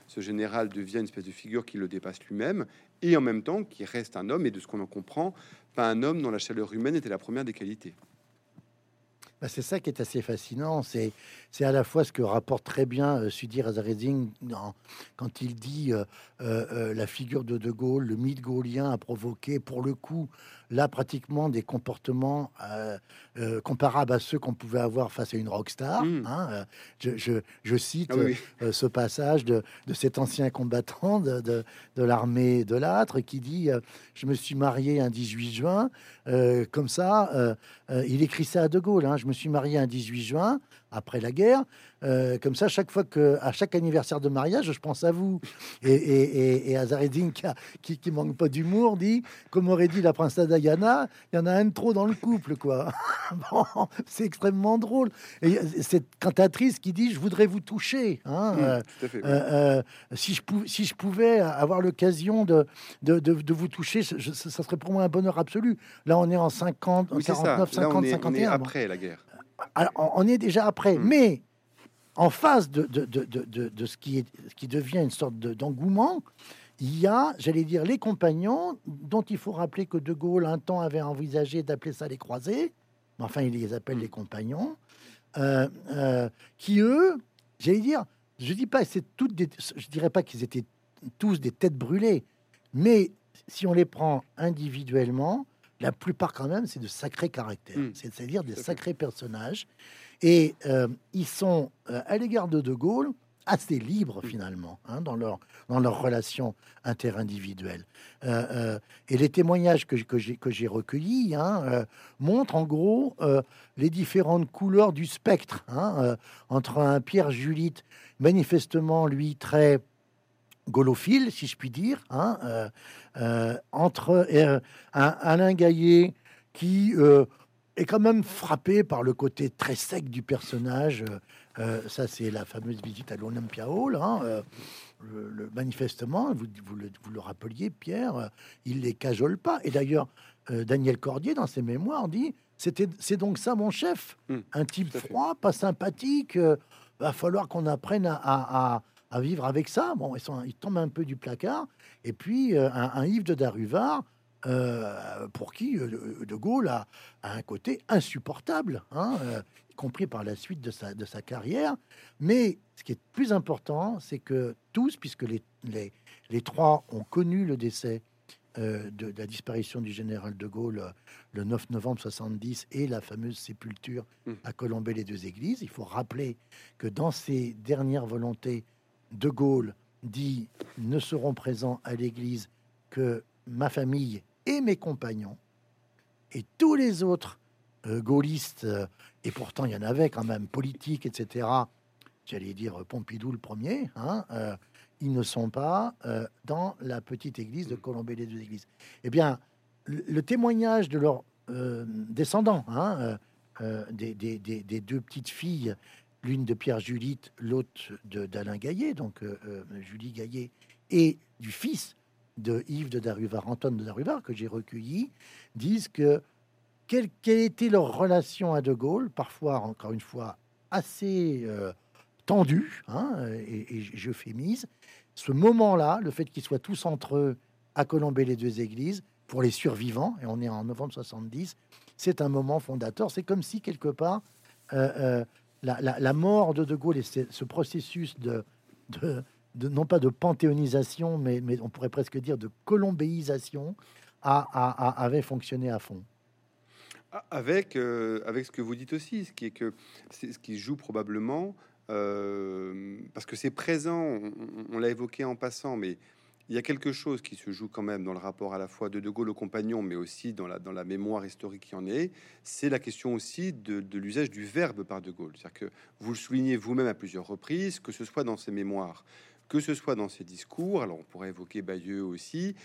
ce général devient une espèce de figure qui le dépasse lui-même, et en même temps qui reste un homme, et de ce qu'on en comprend, pas un homme dont la chaleur humaine était la première des qualités. Bah, c'est ça qui est assez fascinant. C'est, c'est à la fois ce que rapporte très bien euh, dans- quand il dit euh, euh, euh, la figure de De Gaulle, le mythe gaulien a provoqué, pour le coup, là pratiquement des comportements comparables à ceux qu'on pouvait avoir face à une rockstar. Mm. hein. Euh, je, je- je cite Ah oui, ce passage de, de cet ancien combattant de, de, de l'armée de l'âtre qui dit Je me suis marié un 18 juin, comme ça. il écrit ça à De Gaulle hein, Je me suis marié un 18 juin, après la guerre. euh, comme ça, chaque fois que, à chaque anniversaire de mariage, je pense à vous. Et, et, et, et Azareddin, qui, a- qui, qui manque pas d'humour, dit Comme aurait dit la princesse Diana, il y en a un de trop dans le couple, quoi. [laughs] bon, c'est extrêmement drôle. Et cette cantatrice qui dit Je voudrais vous toucher. Hein, Mm, euh, tout à fait. oui. euh, euh, si, je pou- si je pouvais avoir l'occasion de, de, de- de vous toucher, je- ça serait pour moi un bonheur absolu. Là, on est en 50, Oui, c'est ça. 49, Là, 50, on est, on est 51. bon. après la guerre. Alors, on est déjà après, Mm. mais en face de, de, de, de, ce, qui est, ce qui devient une sorte de- d'engouement, il y a, j'allais dire, les compagnons, dont il faut rappeler que De Gaulle, un temps, avait envisagé d'appeler ça les croisés, enfin, il les appelle les compagnons, euh, euh, qui, eux, j'allais dire, je dis pas, c'est toutes des, je dirais pas qu'ils étaient tous des têtes brûlées, mais si on les prend individuellement, la plupart quand même, c'est de sacrés caractères, Mm. c'est-à-dire des sacrés personnages. Et euh, ils sont, euh, à l'égard de De Gaulle, assez libres Mm. finalement hein, dans leur dans leur relation interindividuelle. Euh, euh, et les témoignages que, que j'ai recueillis hein, montrent en gros les différentes couleurs du spectre hein, entre un Pierre Julite manifestement lui très gaulophile, si je puis dire, hein, euh, euh, entre euh, un Alain Gaillet qui est quand même frappé par le côté très sec du personnage. ça, c'est la fameuse visite à l'Olympia Hall. hein, le, le- manifestement, vous, vous le, vous le rappeliez, Pierre, il les cajole pas. Et d'ailleurs, Daniel Cordier, dans ses mémoires, dit c'était, c'est donc ça mon chef, Mm, un type fait. froid, pas sympathique. va falloir qu'on apprenne à, à- à- à vivre avec ça. Bon, ils, sont, ils tombent un peu du placard. Et puis, euh, un, un Yves de Daruvard, euh, pour qui euh, De- Gaulle a, a un côté insupportable, hein, y compris par la suite de sa, de sa carrière. Mais ce qui est plus important, c'est que tous, puisque les, les, les trois ont connu le décès de, de la disparition du général de Gaulle le 9 novembre 70 et la fameuse sépulture Mm. à Colombey les deux églises. Il faut rappeler que dans ses dernières volontés, de Gaulle dit ne seront présents à l'église que ma famille et mes compagnons et tous les autres euh, gaullistes, euh, et pourtant il y en avait quand même, politiques, etc. J'allais dire Pompidou le premier, hein, euh, ils ne sont pas dans la petite église de Colombey les deux églises. Eh bien, le, témoignage de leurs descendants, hein, des deux petites filles, l'une de Pierre Julite, l'autre d'Alain Gaillet, donc euh, euh, Julie Gaillet, et du fils de Yves de Daruvard, Antoine de Daruvard, que j'ai recueilli, disent que quelle, quelle était leur relation à De Gaulle, parfois, encore une fois, assez euh, tendue, hein, et, et j'euphémise. Ce moment-là, le fait qu'ils soient tous entre eux à Colombey les deux églises, pour les survivants, et on est en novembre 70, c'est un moment fondateur. C'est comme si, quelque part, la, la- mort de De Gaulle et ce, ce processus de, de, non pas de panthéonisation, mais, mais on pourrait presque dire de colombéisation, a, a- avait fonctionné à fond. Avec, euh, avec ce que vous dites aussi, ce qui est que c'est ce qui joue probablement, euh, parce que c'est présent, on l'a évoqué en passant, mais il y a quelque chose qui se joue quand même dans le rapport à la fois de De Gaulle au compagnon, mais aussi dans la, mémoire historique qui en est, c'est la question aussi de, l'usage du verbe par De Gaulle. C'est-à-dire que vous le soulignez vous-même à plusieurs reprises, que ce soit dans ses mémoires, que ce soit dans ses discours, alors on pourrait évoquer Bayeux aussi,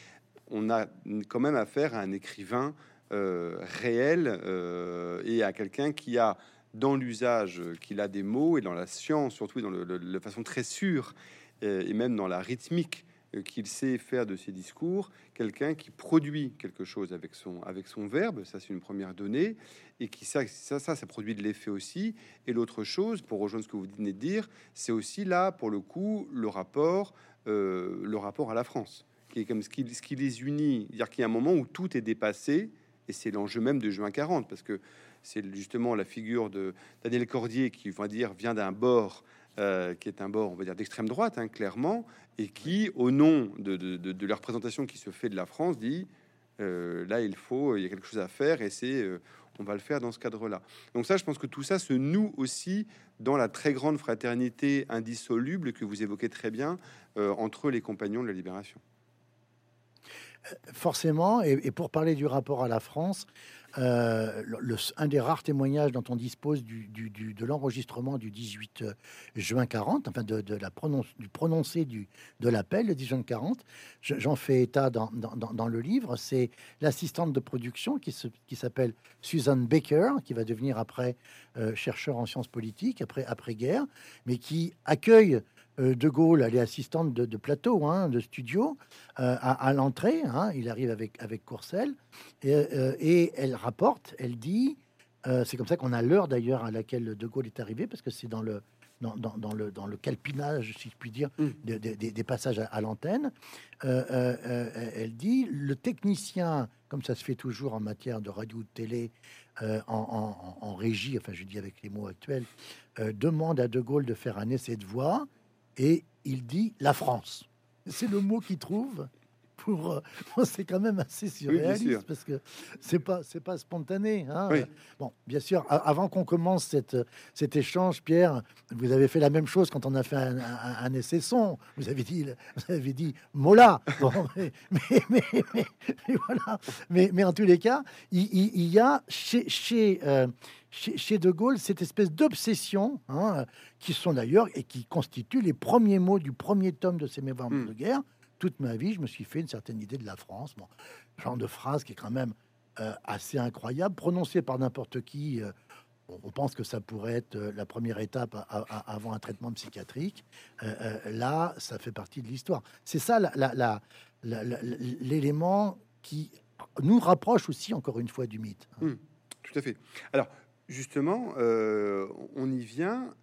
on a quand même affaire à un écrivain euh, réel euh, et à quelqu'un qui a dans l'usage qu'il a des mots et dans la science surtout dans la façon très sûre euh, et même dans la rythmique qu'il sait faire de ses discours, quelqu'un qui produit quelque chose avec son, avec son verbe, ça c'est une première donnée, et qui ça, ça, ça, produit de l'effet aussi. Et l'autre chose, pour rejoindre ce que vous venez de dire, c'est aussi là, pour le coup, le rapport, euh, le rapport à la France, qui est comme ce qui, ce qui les unit, c'est-à-dire qu'il y a un moment où tout est dépassé, et c'est l'enjeu même de juin 40, parce que c'est justement la figure de Daniel Cordier qui, va dire, vient d'un bord euh, qui est un bord, on va dire, d'extrême droite, hein, clairement, et qui, au nom de, de, la représentation qui se fait de la France, dit euh, là, il faut, il y a quelque chose à faire, et c'est, euh, on va le faire dans ce cadre-là. Donc ça, je pense que tout ça se noue aussi dans la très grande fraternité indissoluble que vous évoquez très bien entre les compagnons de la libération. Forcément, et, pour parler du rapport à la France, euh, le- un des rares témoignages dont on dispose du, du- de l'enregistrement du 18 juin 40, enfin de, la prononce, du prononcé du, de l'appel le 10 juin 40, je- j'en fais état dans, dans- le livre, c'est l'assistante de production qui se- qui s'appelle Susan Baker, qui va devenir après euh, chercheur en sciences politiques, après, après-guerre, mais qui accueille euh, De Gaulle, elle est assistante de, de plateau, hein, de studio, euh, à, à l'entrée. hein, il arrive avec, avec Courcelles et, euh, et elle rapporte, elle dit, euh, c'est comme ça qu'on a l'heure d'ailleurs à laquelle De Gaulle est arrivé, parce que c'est dans le, dans, dans- dans le, dans le calpinage, si je puis dire, Mm. de- de- des- des passages à, à l'antenne. Euh, euh, euh, elle dit, le technicien, comme ça se fait toujours en matière de radio ou de télé, euh, en, en- en- en régie, enfin je dis avec les mots actuels, euh, demande à De Gaulle de faire un essai de voix et il dit la France. C'est le mot qu'il trouve pour. euh, [laughs] c'est quand même assez surréaliste parce que c'est pas c'est pas spontané. hein. Oui. Bon, bien sûr. Avant qu'on commence cette, cet échange, Pierre, vous avez fait la même chose quand on a fait un, un- un essai son. Vous avez dit vous avez dit Mola. [laughs] Bon, mais, mais, mais, mais- voilà. Mais, mais en tous les cas, il, il- il y a chez chez, euh, chez chez De Gaulle cette espèce d'obsession hein, qui sont d'ailleurs et qui constituent les premiers mots du premier tome de ces mémoires Hmm. de guerre. Toute ma vie, je me suis fait une certaine idée de la France. Bon, genre de phrase qui est quand même euh, assez incroyable, prononcée par n'importe qui. euh, on- pense que ça pourrait être euh, la première étape à- à- avant un traitement psychiatrique. Euh, là, ça fait partie de l'histoire. C'est ça l'élément qui nous rapproche aussi, encore une fois, du mythe. Hmm. Tout à fait. Alors, justement, euh, on y vient.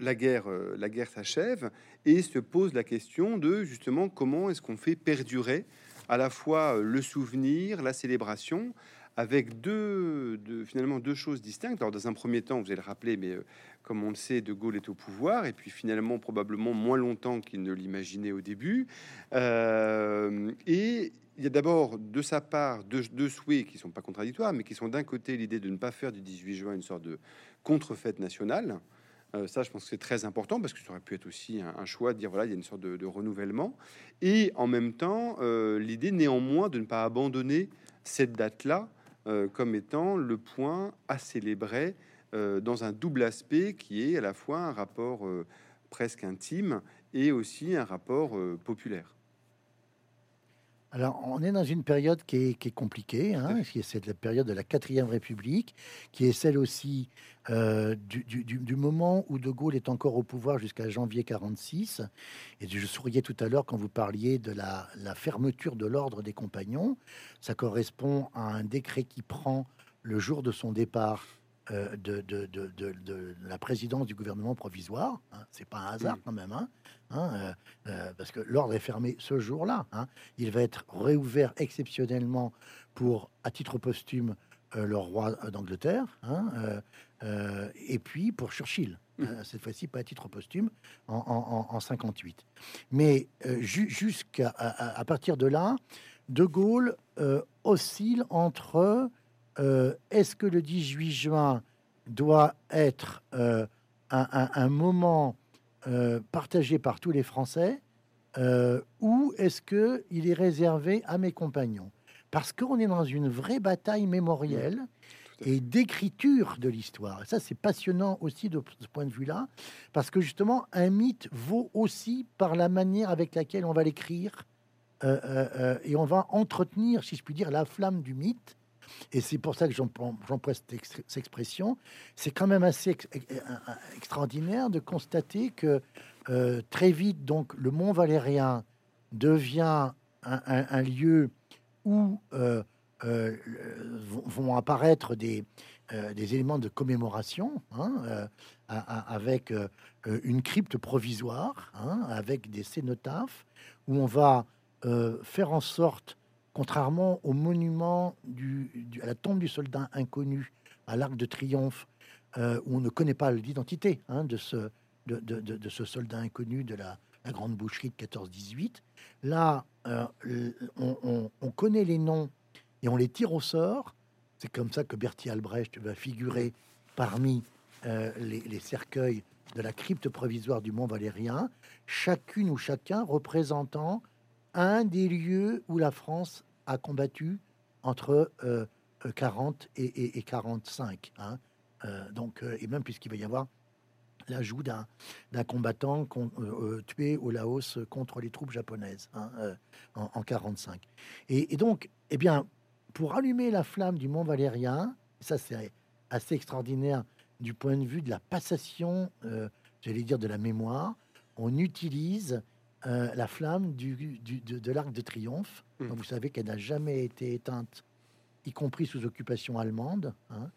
La guerre, euh, la guerre s'achève et se pose la question de justement comment est-ce qu'on fait perdurer à la fois euh, le souvenir, la célébration, avec deux, finalement deux choses distinctes. Alors, dans un premier temps, vous allez le rappeler, mais comme on le sait, De Gaulle est au pouvoir et puis finalement probablement moins longtemps qu'il ne l'imaginait au début. Il y a d'abord de sa part deux, souhaits qui sont pas contradictoires, mais qui sont d'un côté l'idée de ne pas faire du 18 juin une sorte de contre-fête nationale. Euh, ça, je pense que c'est très important parce que ça aurait pu être aussi un, choix de dire voilà, il y a une sorte de, renouvellement. Et en même temps, euh, l'idée néanmoins de ne pas abandonner cette date-là euh, comme étant le point à célébrer dans un double aspect qui est à la fois un rapport presque intime et aussi un rapport populaire. Alors, on est dans une période qui est, qui est compliquée, hein, c'est la période de la quatrième République, qui est celle aussi euh, du, du- du- du moment où De Gaulle est encore au pouvoir jusqu'à janvier 46. Et je souriais tout à l'heure quand vous parliez de la, la fermeture de l'ordre des compagnons. Ça correspond à un décret qui prend le jour de son départ de, de- de- de- de la présidence du gouvernement provisoire. hein. C'est pas un hasard Mm. quand même, hein, hein, euh, euh, parce que l'ordre est fermé ce jour-là. hein. Il va être réouvert exceptionnellement pour, à titre posthume, euh, le roi euh, d'Angleterre, euh, euh, et puis pour Churchill. Hein, cette fois-ci, pas à titre posthume, en, en- en- en 58. Mais euh, ju- jusqu'à à, à- à partir de là, De Gaulle euh, oscille entre euh, est-ce que le 18 juin doit être euh, un, un- un moment euh, partagé par tous les Français ou est-ce que il est réservé à mes compagnons? Parce qu'on est dans une vraie bataille mémorielle et d'écriture de l'histoire. Ça, c'est passionnant aussi de ce point de vue-là, parce que justement, un mythe vaut aussi par la manière avec laquelle on va l'écrire, et on va entretenir, si je puis dire, la flamme du mythe. Et c'est pour ça que j'emploie cette, ex- cette expression. C'est quand même assez ex- ex- extraordinaire de constater que euh, très vite, donc, le Mont Valérien devient un, lieu où euh, euh, vont, apparaître des, éléments de commémoration, hein, avec une crypte provisoire, hein, avec des cénotaphes, où on va faire en sorte, contrairement au monument du, à la tombe du soldat inconnu à l'Arc de Triomphe, euh, où on ne connaît pas l'identité hein, de, ce, soldat inconnu de la, grande boucherie de 14-18. Là, euh, on, on- on connaît les noms et on les tire au sort. C'est comme ça que Bertie Albrecht va figurer parmi euh, les cercueils de la crypte provisoire du Mont Valérien, chacune ou chacun représentant un des lieux où la France a combattu entre euh, euh, 40 et, et- et 45. hein. Euh, donc, euh, et même puisqu'il va y avoir l'ajout d'un combattant tué au Laos contre les troupes japonaises hein, en, en 45. Et, donc, eh bien, pour allumer la flamme du Mont Valérien, ça c'est assez extraordinaire du point de vue de la passation, j'allais dire de la mémoire, on utilise euh, la flamme du, du- de, de l'Arc de Triomphe. Donc, vous savez qu'elle n'a jamais été éteinte, y compris sous occupation allemande. hein.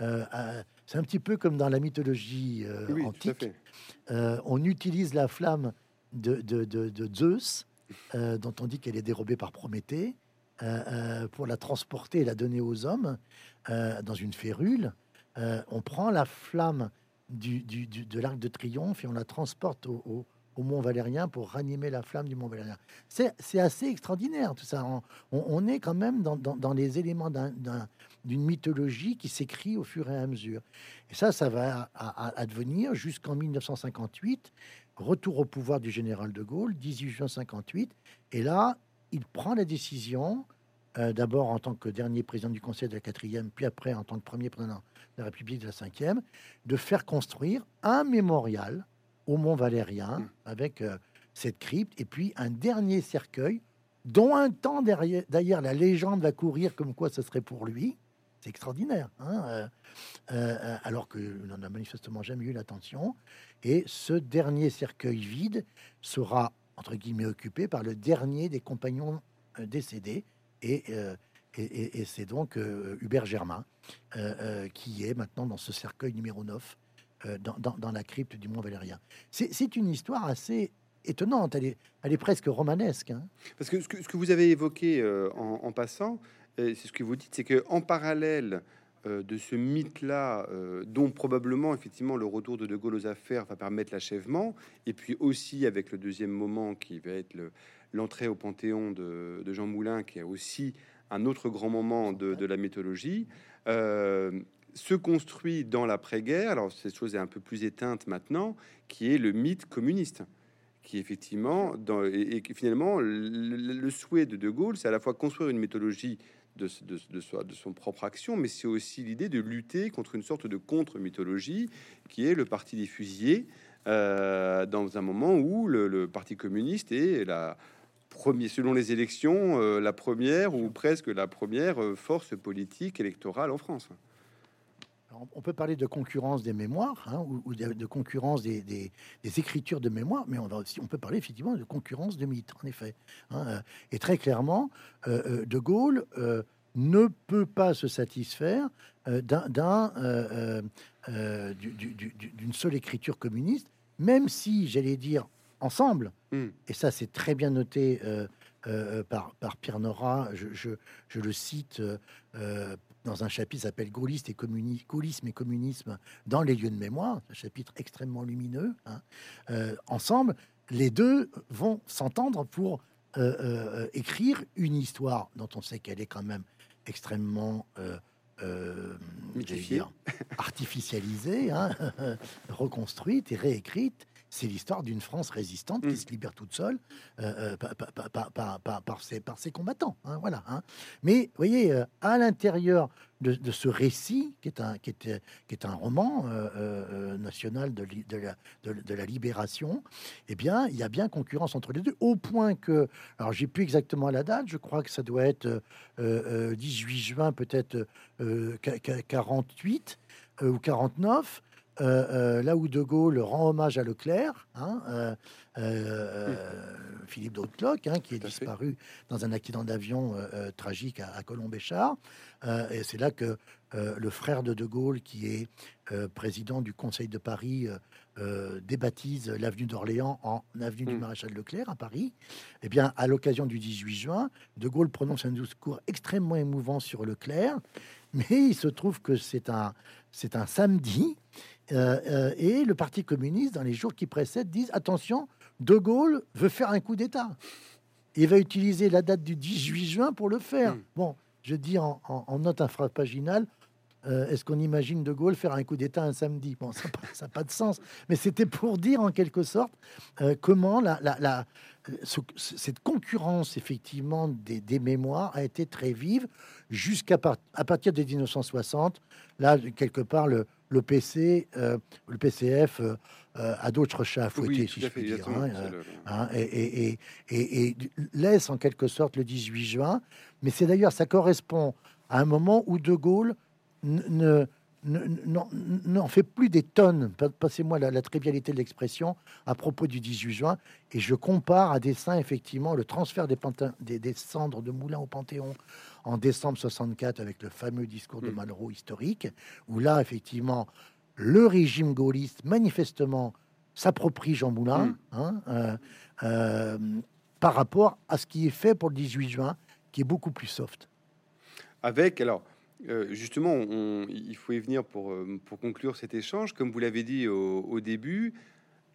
Euh, euh, c'est un petit peu comme dans la mythologie Oui, antique. on utilise la flamme de, de- Zeus, dont on dit qu'elle est dérobée par Prométhée, pour la transporter et la donner aux hommes dans une férule. On prend la flamme du, du- du- de l'arc de triomphe et on la transporte au, au- au Mont Valérien pour ranimer la flamme du Mont Valérien. C'est assez extraordinaire tout ça. On, est quand même dans, les éléments d'un- d'un- d'une mythologie qui s'écrit au fur et à mesure. Et ça, ça va advenir jusqu'en 1958, retour au pouvoir du général de Gaulle, 18 juin 58. Et là, il prend la décision, euh, d'abord en tant que dernier président du Conseil de la quatrième, puis après en tant que premier président de la République de la cinquième, de faire construire un mémorial au Mont Valérien Mm. avec euh, cette crypte et puis un dernier cercueil dont un temps derrière- d'ailleurs la légende va courir comme quoi ce serait pour lui. C'est extraordinaire, hein, euh, euh, alors qu'il n'en a manifestement jamais eu l'attention. Et ce dernier cercueil vide sera, entre guillemets, occupé par le dernier des compagnons décédés. Et, et, et- et c'est donc Hubert Germain qui est maintenant dans ce cercueil numéro 9, euh, dans, dans- dans la crypte du Mont Valérien. C'est une histoire assez étonnante, elle est, elle est presque romanesque. hein. Parce que ce que, ce que vous avez évoqué euh, en, en passant, euh, c'est ce que vous dites, c'est que en parallèle euh, de ce mythe-là, euh, dont probablement effectivement le retour de De Gaulle aux affaires va permettre l'achèvement, et puis aussi avec le deuxième moment qui va être le- l'entrée au Panthéon de, de Jean Moulin, qui est aussi un autre grand moment de, de la mythologie, euh, se construit dans l'après-guerre. Alors cette chose est un peu plus éteinte maintenant, qui est le mythe communiste qui effectivement, dans, et, et finalement, le, souhait de De Gaulle, c'est à la fois construire une mythologie de, de, de, son propre action, mais c'est aussi l'idée de lutter contre une sorte de contre-mythologie qui est le parti des fusillés, euh, dans un moment où le, Parti communiste est la première, selon les élections, euh, la première ou presque la première euh, force politique électorale en France. Alors, on peut parler de concurrence des mémoires hein, ou, ou de, de concurrence des, des- des écritures de mémoire, mais on, va aussi, on peut parler effectivement de concurrence de mythes, en effet. hein, euh, et très clairement, euh, euh, De Gaulle euh, ne peut pas se satisfaire euh, d'un- d'un, du- du- du- du- d'une seule écriture communiste, même si, j'allais dire, ensemble, Hmm. et ça c'est très bien noté euh, par, par Pierre Nora, je, je- je le cite euh, dans un chapitre qui s'appelle Gaulliste et communi- Gaullisme et communisme dans les lieux de mémoire, un chapitre extrêmement lumineux. hein. Euh, ensemble, les deux vont s'entendre pour euh, euh, écrire une histoire dont on sait qu'elle est quand même extrêmement dire, artificialisée, hein, [laughs] reconstruite et réécrite. C'est l'histoire d'une France résistante Mm. qui se libère toute seule euh, euh, par, par- par- par- ses, par ses combattants. hein, voilà. hein. Mais vous voyez, euh, à l'intérieur de, de ce récit, qui est un, qui est, qui est un roman euh, national de, li- de la, de, la libération, eh bien, il y a bien concurrence entre les deux, au point que, alors j'ai plus exactement la date, je crois que ça doit être euh, euh, 18 juin, peut-être euh, qua- qua- 48 euh, ou 49. Euh, euh, là où De Gaulle rend hommage à Leclerc, hein, euh, Philippe d'Hautecloque, hein, qui est fait. disparu dans un accident d'avion tragique à, à Colombéchard. Et c'est là que le frère de De Gaulle, qui est président du Conseil de Paris, débaptise l'avenue d'Orléans en avenue du Mm. Maréchal Leclerc à Paris. Eh bien, à l'occasion du 18 juin, De Gaulle prononce un discours extrêmement émouvant sur Leclerc, mais il se trouve que c'est un, c'est un samedi, euh, euh, et le Parti communiste, dans les jours qui précèdent, disent attention, De Gaulle veut faire un coup d'État. Il va utiliser la date du 18 juin pour le faire. Mm. Bon, je dis en, en- en note infrapaginale, euh, est-ce qu'on imagine De Gaulle faire un coup d'État un samedi? Bon, ça n'a pas de sens. Mais c'était pour dire en quelque sorte euh, comment la, la- la- ce- cette concurrence effectivement des, des mémoires a été très vive jusqu'à à partir de 1960. Là, quelque part, le, le PC, euh, le PCF euh, euh, a d'autres chats à fouetter, Oui, si je puis dire. hein, euh, le- hein, et, et- et- et- et laisse en quelque sorte le 18 juin. Mais c'est d'ailleurs, ça correspond à un moment où De Gaulle ne ne- n'en fait plus des tonnes, pa- passez-moi la, la trivialité de l'expression, à propos du 18 juin, et je compare à dessein effectivement le transfert des, des cendres de Moulin au Panthéon en décembre 64 avec le fameux discours de Mm. Malraux historique, où là effectivement le régime gaulliste manifestement s'approprie Jean Moulin Mm. hein, euh, euh, par rapport à ce qui est fait pour le 18 juin, qui est beaucoup plus soft. Avec, alors, euh, justement, on- il faut y venir pour, pour conclure cet échange. Comme vous l'avez dit au, au début,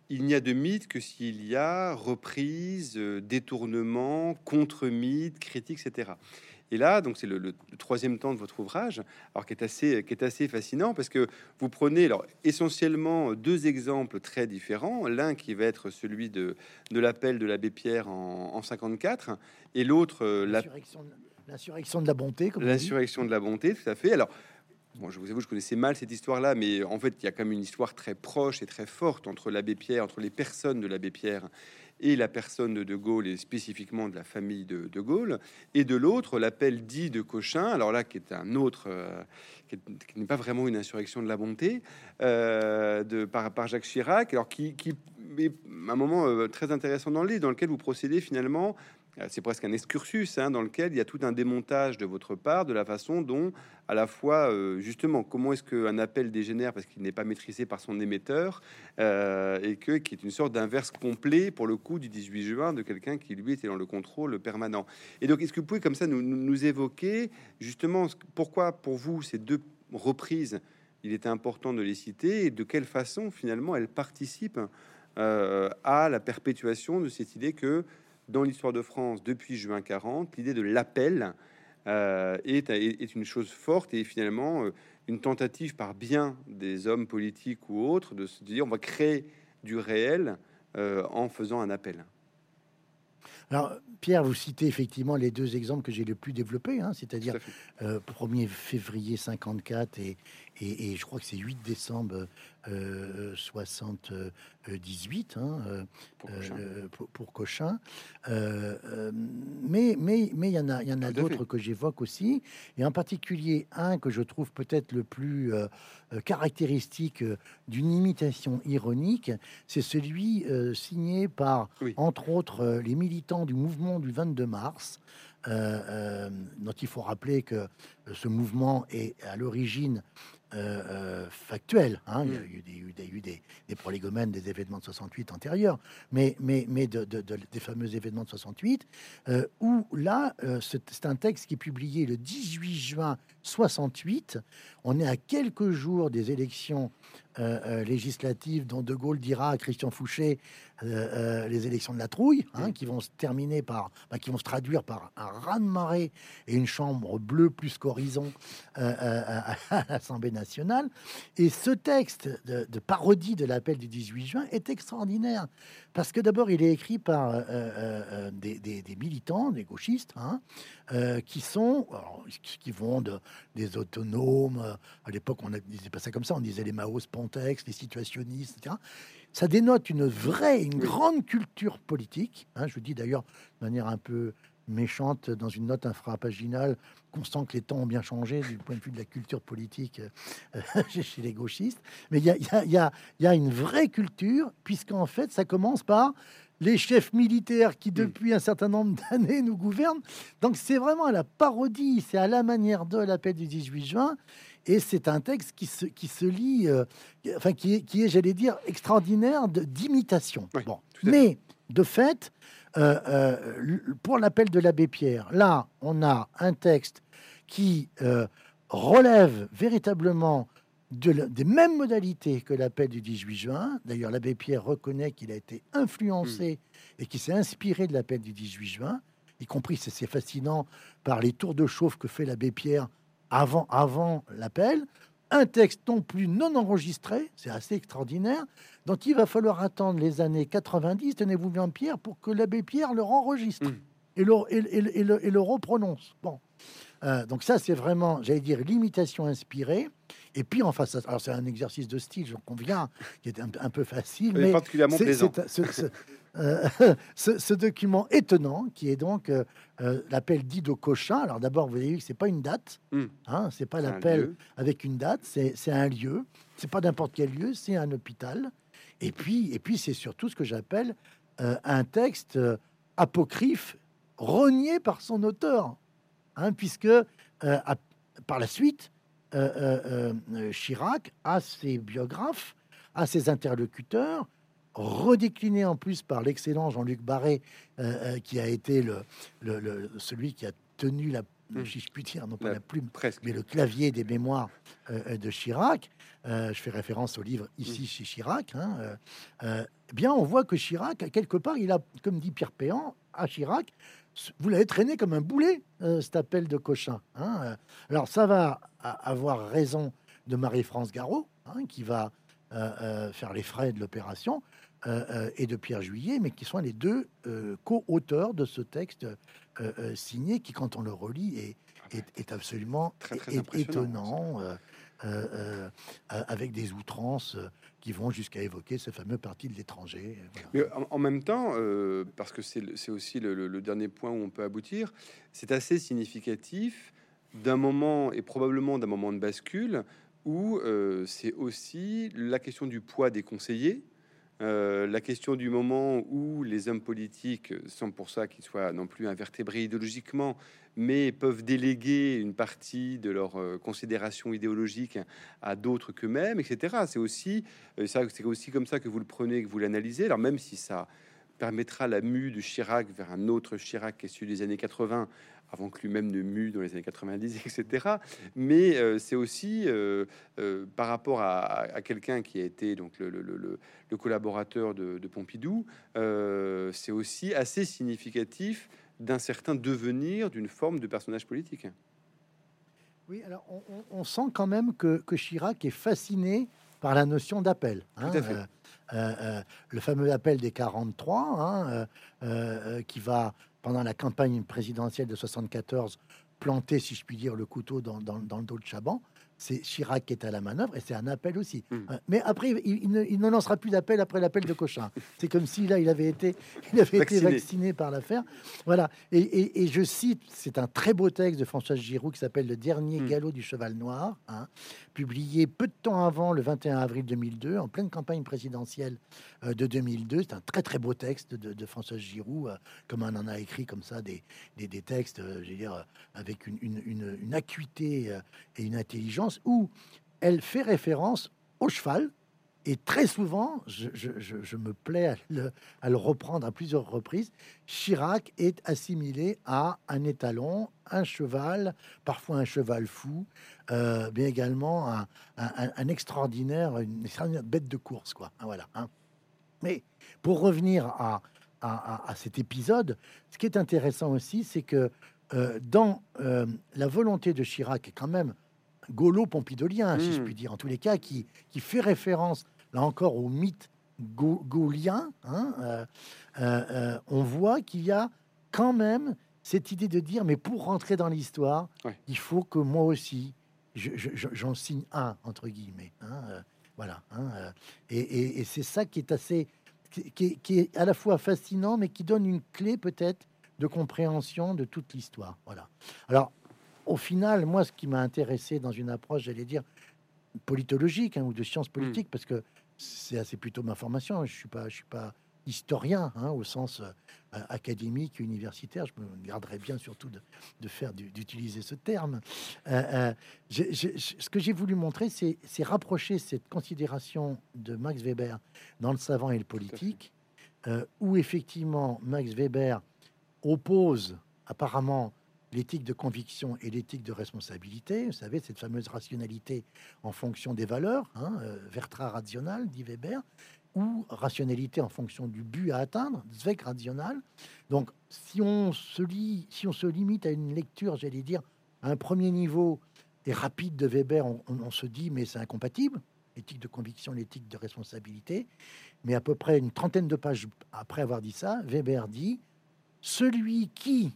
il n'y a de mythe que s'il y a reprise, détournement, contre-mythe, critique, etc. Et là, donc c'est le, troisième temps de votre ouvrage, alors qui est assez, qui est assez fascinant parce que vous prenez alors essentiellement deux exemples très différents. L'un qui va être celui de, de l'appel de l'abbé Pierre en, en 54, et l'autre euh, la, L'insurrection de- de la bonté. L'insurrection de la bonté, tout à fait. Alors, bon, je vous avoue, je connaissais mal cette histoire-là, mais en fait, il y a quand même une histoire très proche et très forte entre l'abbé Pierre, entre les personnes de l'abbé Pierre et la personne de De Gaulle, et spécifiquement de la famille de De Gaulle. Et de l'autre, l'appel dit de Cochin, alors là, qui est un autre, euh, qui est- qui n'est pas vraiment une insurrection de la bonté, euh, de, par, Jacques Chirac, alors qui, est un moment euh, très intéressant dans le livre, dans lequel vous procédez finalement c'est presque un excursus hein, dans lequel il y a tout un démontage de votre part de la façon dont, à la fois, euh, justement, comment est-ce qu'un appel dégénère parce qu'il n'est pas maîtrisé par son émetteur euh, et que qui est une sorte d'inverse complet pour le coup du 18 juin de quelqu'un qui lui était dans le contrôle permanent. Et donc, est-ce que vous pouvez comme ça nous, évoquer justement pourquoi pour vous ces deux reprises il était important de les citer et de quelle façon finalement elles participent euh, à la perpétuation de cette idée que dans l'histoire de France depuis juin 40, l'idée de l'appel euh, est, une chose forte et finalement euh, une tentative par bien des hommes politiques ou autres de se dire on va créer du réel euh, en faisant un appel. Alors, Pierre, vous citez effectivement les deux exemples que j'ai le plus développés, hein, c'est-à-dire euh, 1er février 54 et, et, et je crois que c'est 8 décembre euh, 78 hein, euh, Pour Cochin. euh, pour, pour Cochin. Euh, mais mais mais il y en a il y en a d'autres que j'évoque aussi et en particulier un que je trouve peut-être le plus caractéristique d'une imitation ironique, c'est celui signé par Oui. entre autres les militants du mouvement du 22 mars. euh, euh, dont il faut rappeler que ce mouvement est à l'origine euh, euh, factuel. hein. Il y a Mm. eu des, eu des, eu des, des prolégomènes des événements de 68 antérieurs, mais, mais, mais de, de- de- des fameux événements de 68, euh, où là, euh, c'est c'est un texte qui est publié le 18 juin 68. On est à quelques jours des élections euh, euh, législatives dont De Gaulle dira à Christian Fouché euh, les élections de la trouille, hein, qui vont se terminer par, bah, qui vont se traduire par un raz-de-marée et une chambre bleue plus qu'horizon à, l'Assemblée nationale. Et ce texte de, parodie de l'appel du 18 juin est extraordinaire parce que d'abord il est écrit par des, militants, des gauchistes, hein, qui sont, qui vont de, des autonomes. À l'époque, on ne disait pas ça comme ça, on disait les Mao Pontex, les situationnistes, etc. Ça dénote une vraie, une grande culture politique. Hein, je vous dis d'ailleurs de manière un peu méchante dans une note infrapaginale, constant que les temps ont bien changé du point de vue de la culture politique euh, [laughs] chez les gauchistes. Mais il y a, y, a, y a, une vraie culture, puisqu'en fait, ça commence par les chefs militaires qui, depuis un certain nombre [laughs] d'années, nous gouvernent. Donc, c'est vraiment à la parodie, c'est à la manière de l'appel du 18 juin. Et c'est un texte qui se, qui se lit, euh, enfin, qui est, qui est j'allais dire, extraordinaire d'imitation. bon. Mais, de fait, euh, euh, pour l'appel de l'abbé Pierre, là, on a un texte qui relève véritablement des mêmes modalités que l'appel du 18 juin. D'ailleurs, l'abbé Pierre reconnaît qu'il a été influencé hmm. et qu'il s'est inspiré de l'appel du 18 juin, y compris, c'est fascinant, par les tours de chauffe que fait l'abbé Pierre avant, avant l'appel. Un texte non plus non enregistré, c'est assez extraordinaire, dont il va falloir attendre les années 90, tenez-vous bien Pierre, pour que l'abbé Pierre le enregistre hmm. et, le, et, le, et, le, reprononce. Bon. Euh, donc ça, c'est vraiment, j'allais dire, l'imitation inspirée. Et puis en face, alors c'est un exercice de style, j'en conviens, qui est un, peu facile, mais, particulièrement plaisant. Euh, [laughs] ce, document étonnant qui est donc euh, l'appel dit de Cochin. Alors d'abord, vous avez vu que c'est pas une date, hmm. hein, c'est pas l'appel avec une date, c'est un lieu. C'est pas n'importe quel lieu, c'est un hôpital. Et puis, et puis c'est surtout ce que j'appelle un texte apocryphe renié par son auteur. Hein, puisque euh, par la suite, euh, euh, Chirac a ses biographes, a ses interlocuteurs, redécliné en plus par l'excellent Jean-Luc Barré, qui a été le, celui qui a tenu la, si je puis dire, non pas la, plume, presque. mais le clavier des mémoires de Chirac. je fais référence au livre Ici mmh. chez Chirac. Hein, eh bien, on voit que Chirac, quelque part, il a, comme dit Pierre Péan, à Chirac, vous l'avez traîné comme un boulet, euh, cet appel de Cochin. Hein, euh. Alors, ça va avoir raison de Marie-France Garot, hein, qui va euh, faire les frais de l'opération, et de Pierre Juillet, mais qui sont les deux co-auteurs de ce texte signé, qui, quand on le relit, est, est, absolument étonnant. Avec des outrances qui vont jusqu'à évoquer ce fameux parti de l'étranger. En, même temps, euh, parce que c'est aussi le, dernier point où on peut aboutir, c'est assez significatif d'un moment, et probablement d'un moment de bascule, où euh, c'est aussi la question du poids des conseillers, euh, la question du moment où les hommes politiques, sans pour ça qu'ils soient non plus invertébrés idéologiquement, mais peuvent déléguer une partie de leurs euh, considérations idéologiques à d'autres qu'eux-mêmes, etc. C'est aussi, euh, c'est aussi comme ça que vous le prenez, que vous l'analysez. Alors même si ça permettra la mue de Chirac vers un autre Chirac qui est celui des années 80, avant que lui-même ne mue dans les années 90, etc. Mais euh, c'est aussi par rapport à, quelqu'un qui a été donc le, le, collaborateur de, de Pompidou, c'est aussi assez significatif d'un certain devenir d'une forme de personnage politique. Oui, alors on, sent quand même que, Chirac est fasciné par la notion d'appel. Hein, euh, euh, euh, le fameux appel des 43, hein, qui va, pendant la campagne présidentielle de 74, planter, si je puis dire, le couteau dans le dos de Chaban c'est Chirac qui est à la manœuvre et c'est un appel aussi. Hmm. Euh, mais après, il, ne, lancera plus d'appel après l'appel de Cochin. [laughs] C'est comme si là, il avait été, il avait vacciné. été vacciné par l'affaire. Voilà. Et, je cite, c'est un très beau texte de François Giroud qui s'appelle Le dernier hmm. galop du cheval noir, hein, publié peu de temps avant, le 21 avril 2002, en pleine campagne présidentielle euh, de 2002. C'est un très très beau texte de, François Giroud, euh, comme on en a écrit comme ça des, des, textes, je veux dire, avec une, une, une acuité et une intelligence où elle fait référence au cheval Et très souvent, je, me plais à le, reprendre à plusieurs reprises, Chirac est assimilé à un étalon, un cheval, parfois un cheval fou, euh, mais également un, extraordinaire, une extraordinaire bête de course, quoi. Hein, Voilà. hein. Mais pour revenir à, cet épisode, ce qui est intéressant aussi, c'est que euh, dans euh, la volonté de Chirac, quand même gaulo-pompidolien, si je Mm. puis dire, en tous les cas, qui, qui fait référence, là encore, au mythe gau- gaulien, hein, euh, euh, euh, on voit qu'il y a quand même cette idée de dire, mais pour rentrer dans l'histoire, Ouais. il faut que moi aussi, je- je- je- j'en signe un, entre guillemets. hein, voilà. hein, et et- et c'est ça qui est assez, qui est- qui est à la fois fascinant, mais qui donne une clé peut-être de compréhension de toute l'histoire. Voilà. Alors, au final, moi, ce qui m'a intéressé dans une approche, j'allais dire, politologique hein, ou de sciences politiques, parce que c'est assez plutôt ma formation. Je suis pas, je suis pas historien hein, au sens euh, académique, universitaire. Je me garderais bien surtout de, de faire du- d'utiliser ce terme. Euh, euh, ce que j'ai voulu montrer, c'est c'est rapprocher cette considération de Max Weber dans le savant et le politique, euh, où effectivement Max Weber oppose apparemment l'éthique de conviction et l'éthique de responsabilité. Vous savez, cette fameuse rationalité en fonction des valeurs, hein, euh, Vertra rational, dit Weber, ou rationalité en fonction du but à atteindre, Zweck rational. Donc, si on se limite à une lecture, j'allais dire, à un premier niveau et rapide de Weber, on, on- on se dit, mais c'est incompatible, l'éthique de conviction, l'éthique de responsabilité. Mais à peu près une trentaine de pages après avoir dit ça, Weber dit, celui qui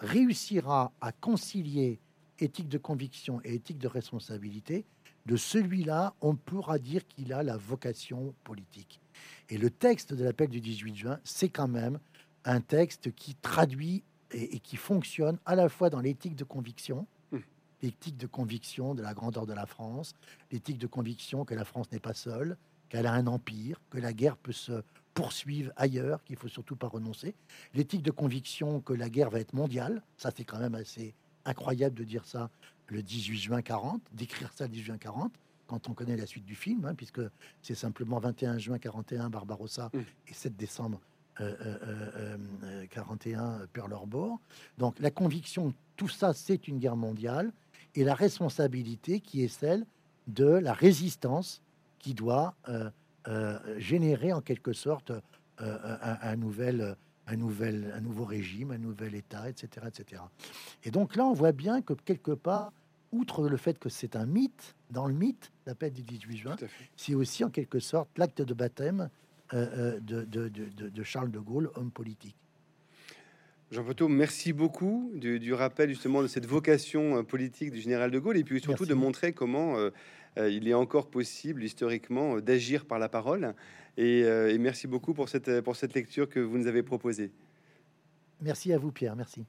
réussira à concilier éthique de conviction et éthique de responsabilité, de celui-là, on pourra dire qu'il a la vocation politique. Et le texte de l'appel du 18 juin, c'est quand même un texte qui traduit et, et qui fonctionne à la fois dans l'éthique de conviction, Hmm. l'éthique de conviction de la grandeur de la France, l'éthique de conviction que la France n'est pas seule, qu'elle a un empire, que la guerre peut se poursuivre ailleurs, qu'il faut surtout pas renoncer, l'éthique de conviction que la guerre va être mondiale, ça c'est quand même assez incroyable de dire ça le 18 juin 40, d'écrire ça le 18 juin 40, quand on connaît la suite du film, hein, puisque c'est simplement 21 juin 41 Barbarossa Mm. et 7 décembre euh, euh, euh, euh, 41 Pearl Harbor. Donc la conviction, tout ça c'est une guerre mondiale, et la responsabilité qui est celle de la résistance qui doit euh, euh, générer en quelque sorte euh, un, un nouvel, un, nouvel, un nouveau régime, un nouvel État, etc., etc. Et donc là, on voit bien que quelque part, outre le fait que c'est un mythe, dans le mythe, l'appel du 18 juin, c'est aussi en quelque sorte l'acte de baptême euh, euh, de, de- de- Charles de Gaulle, homme politique. Jean Poteau, merci beaucoup du, du rappel justement de cette vocation euh, politique du général de Gaulle et puis surtout Merci. de montrer comment euh, euh, il est encore possible historiquement euh, d'agir par la parole. Et, euh, et merci beaucoup pour cette, pour cette lecture que vous nous avez proposée. Merci à vous, Pierre. Merci.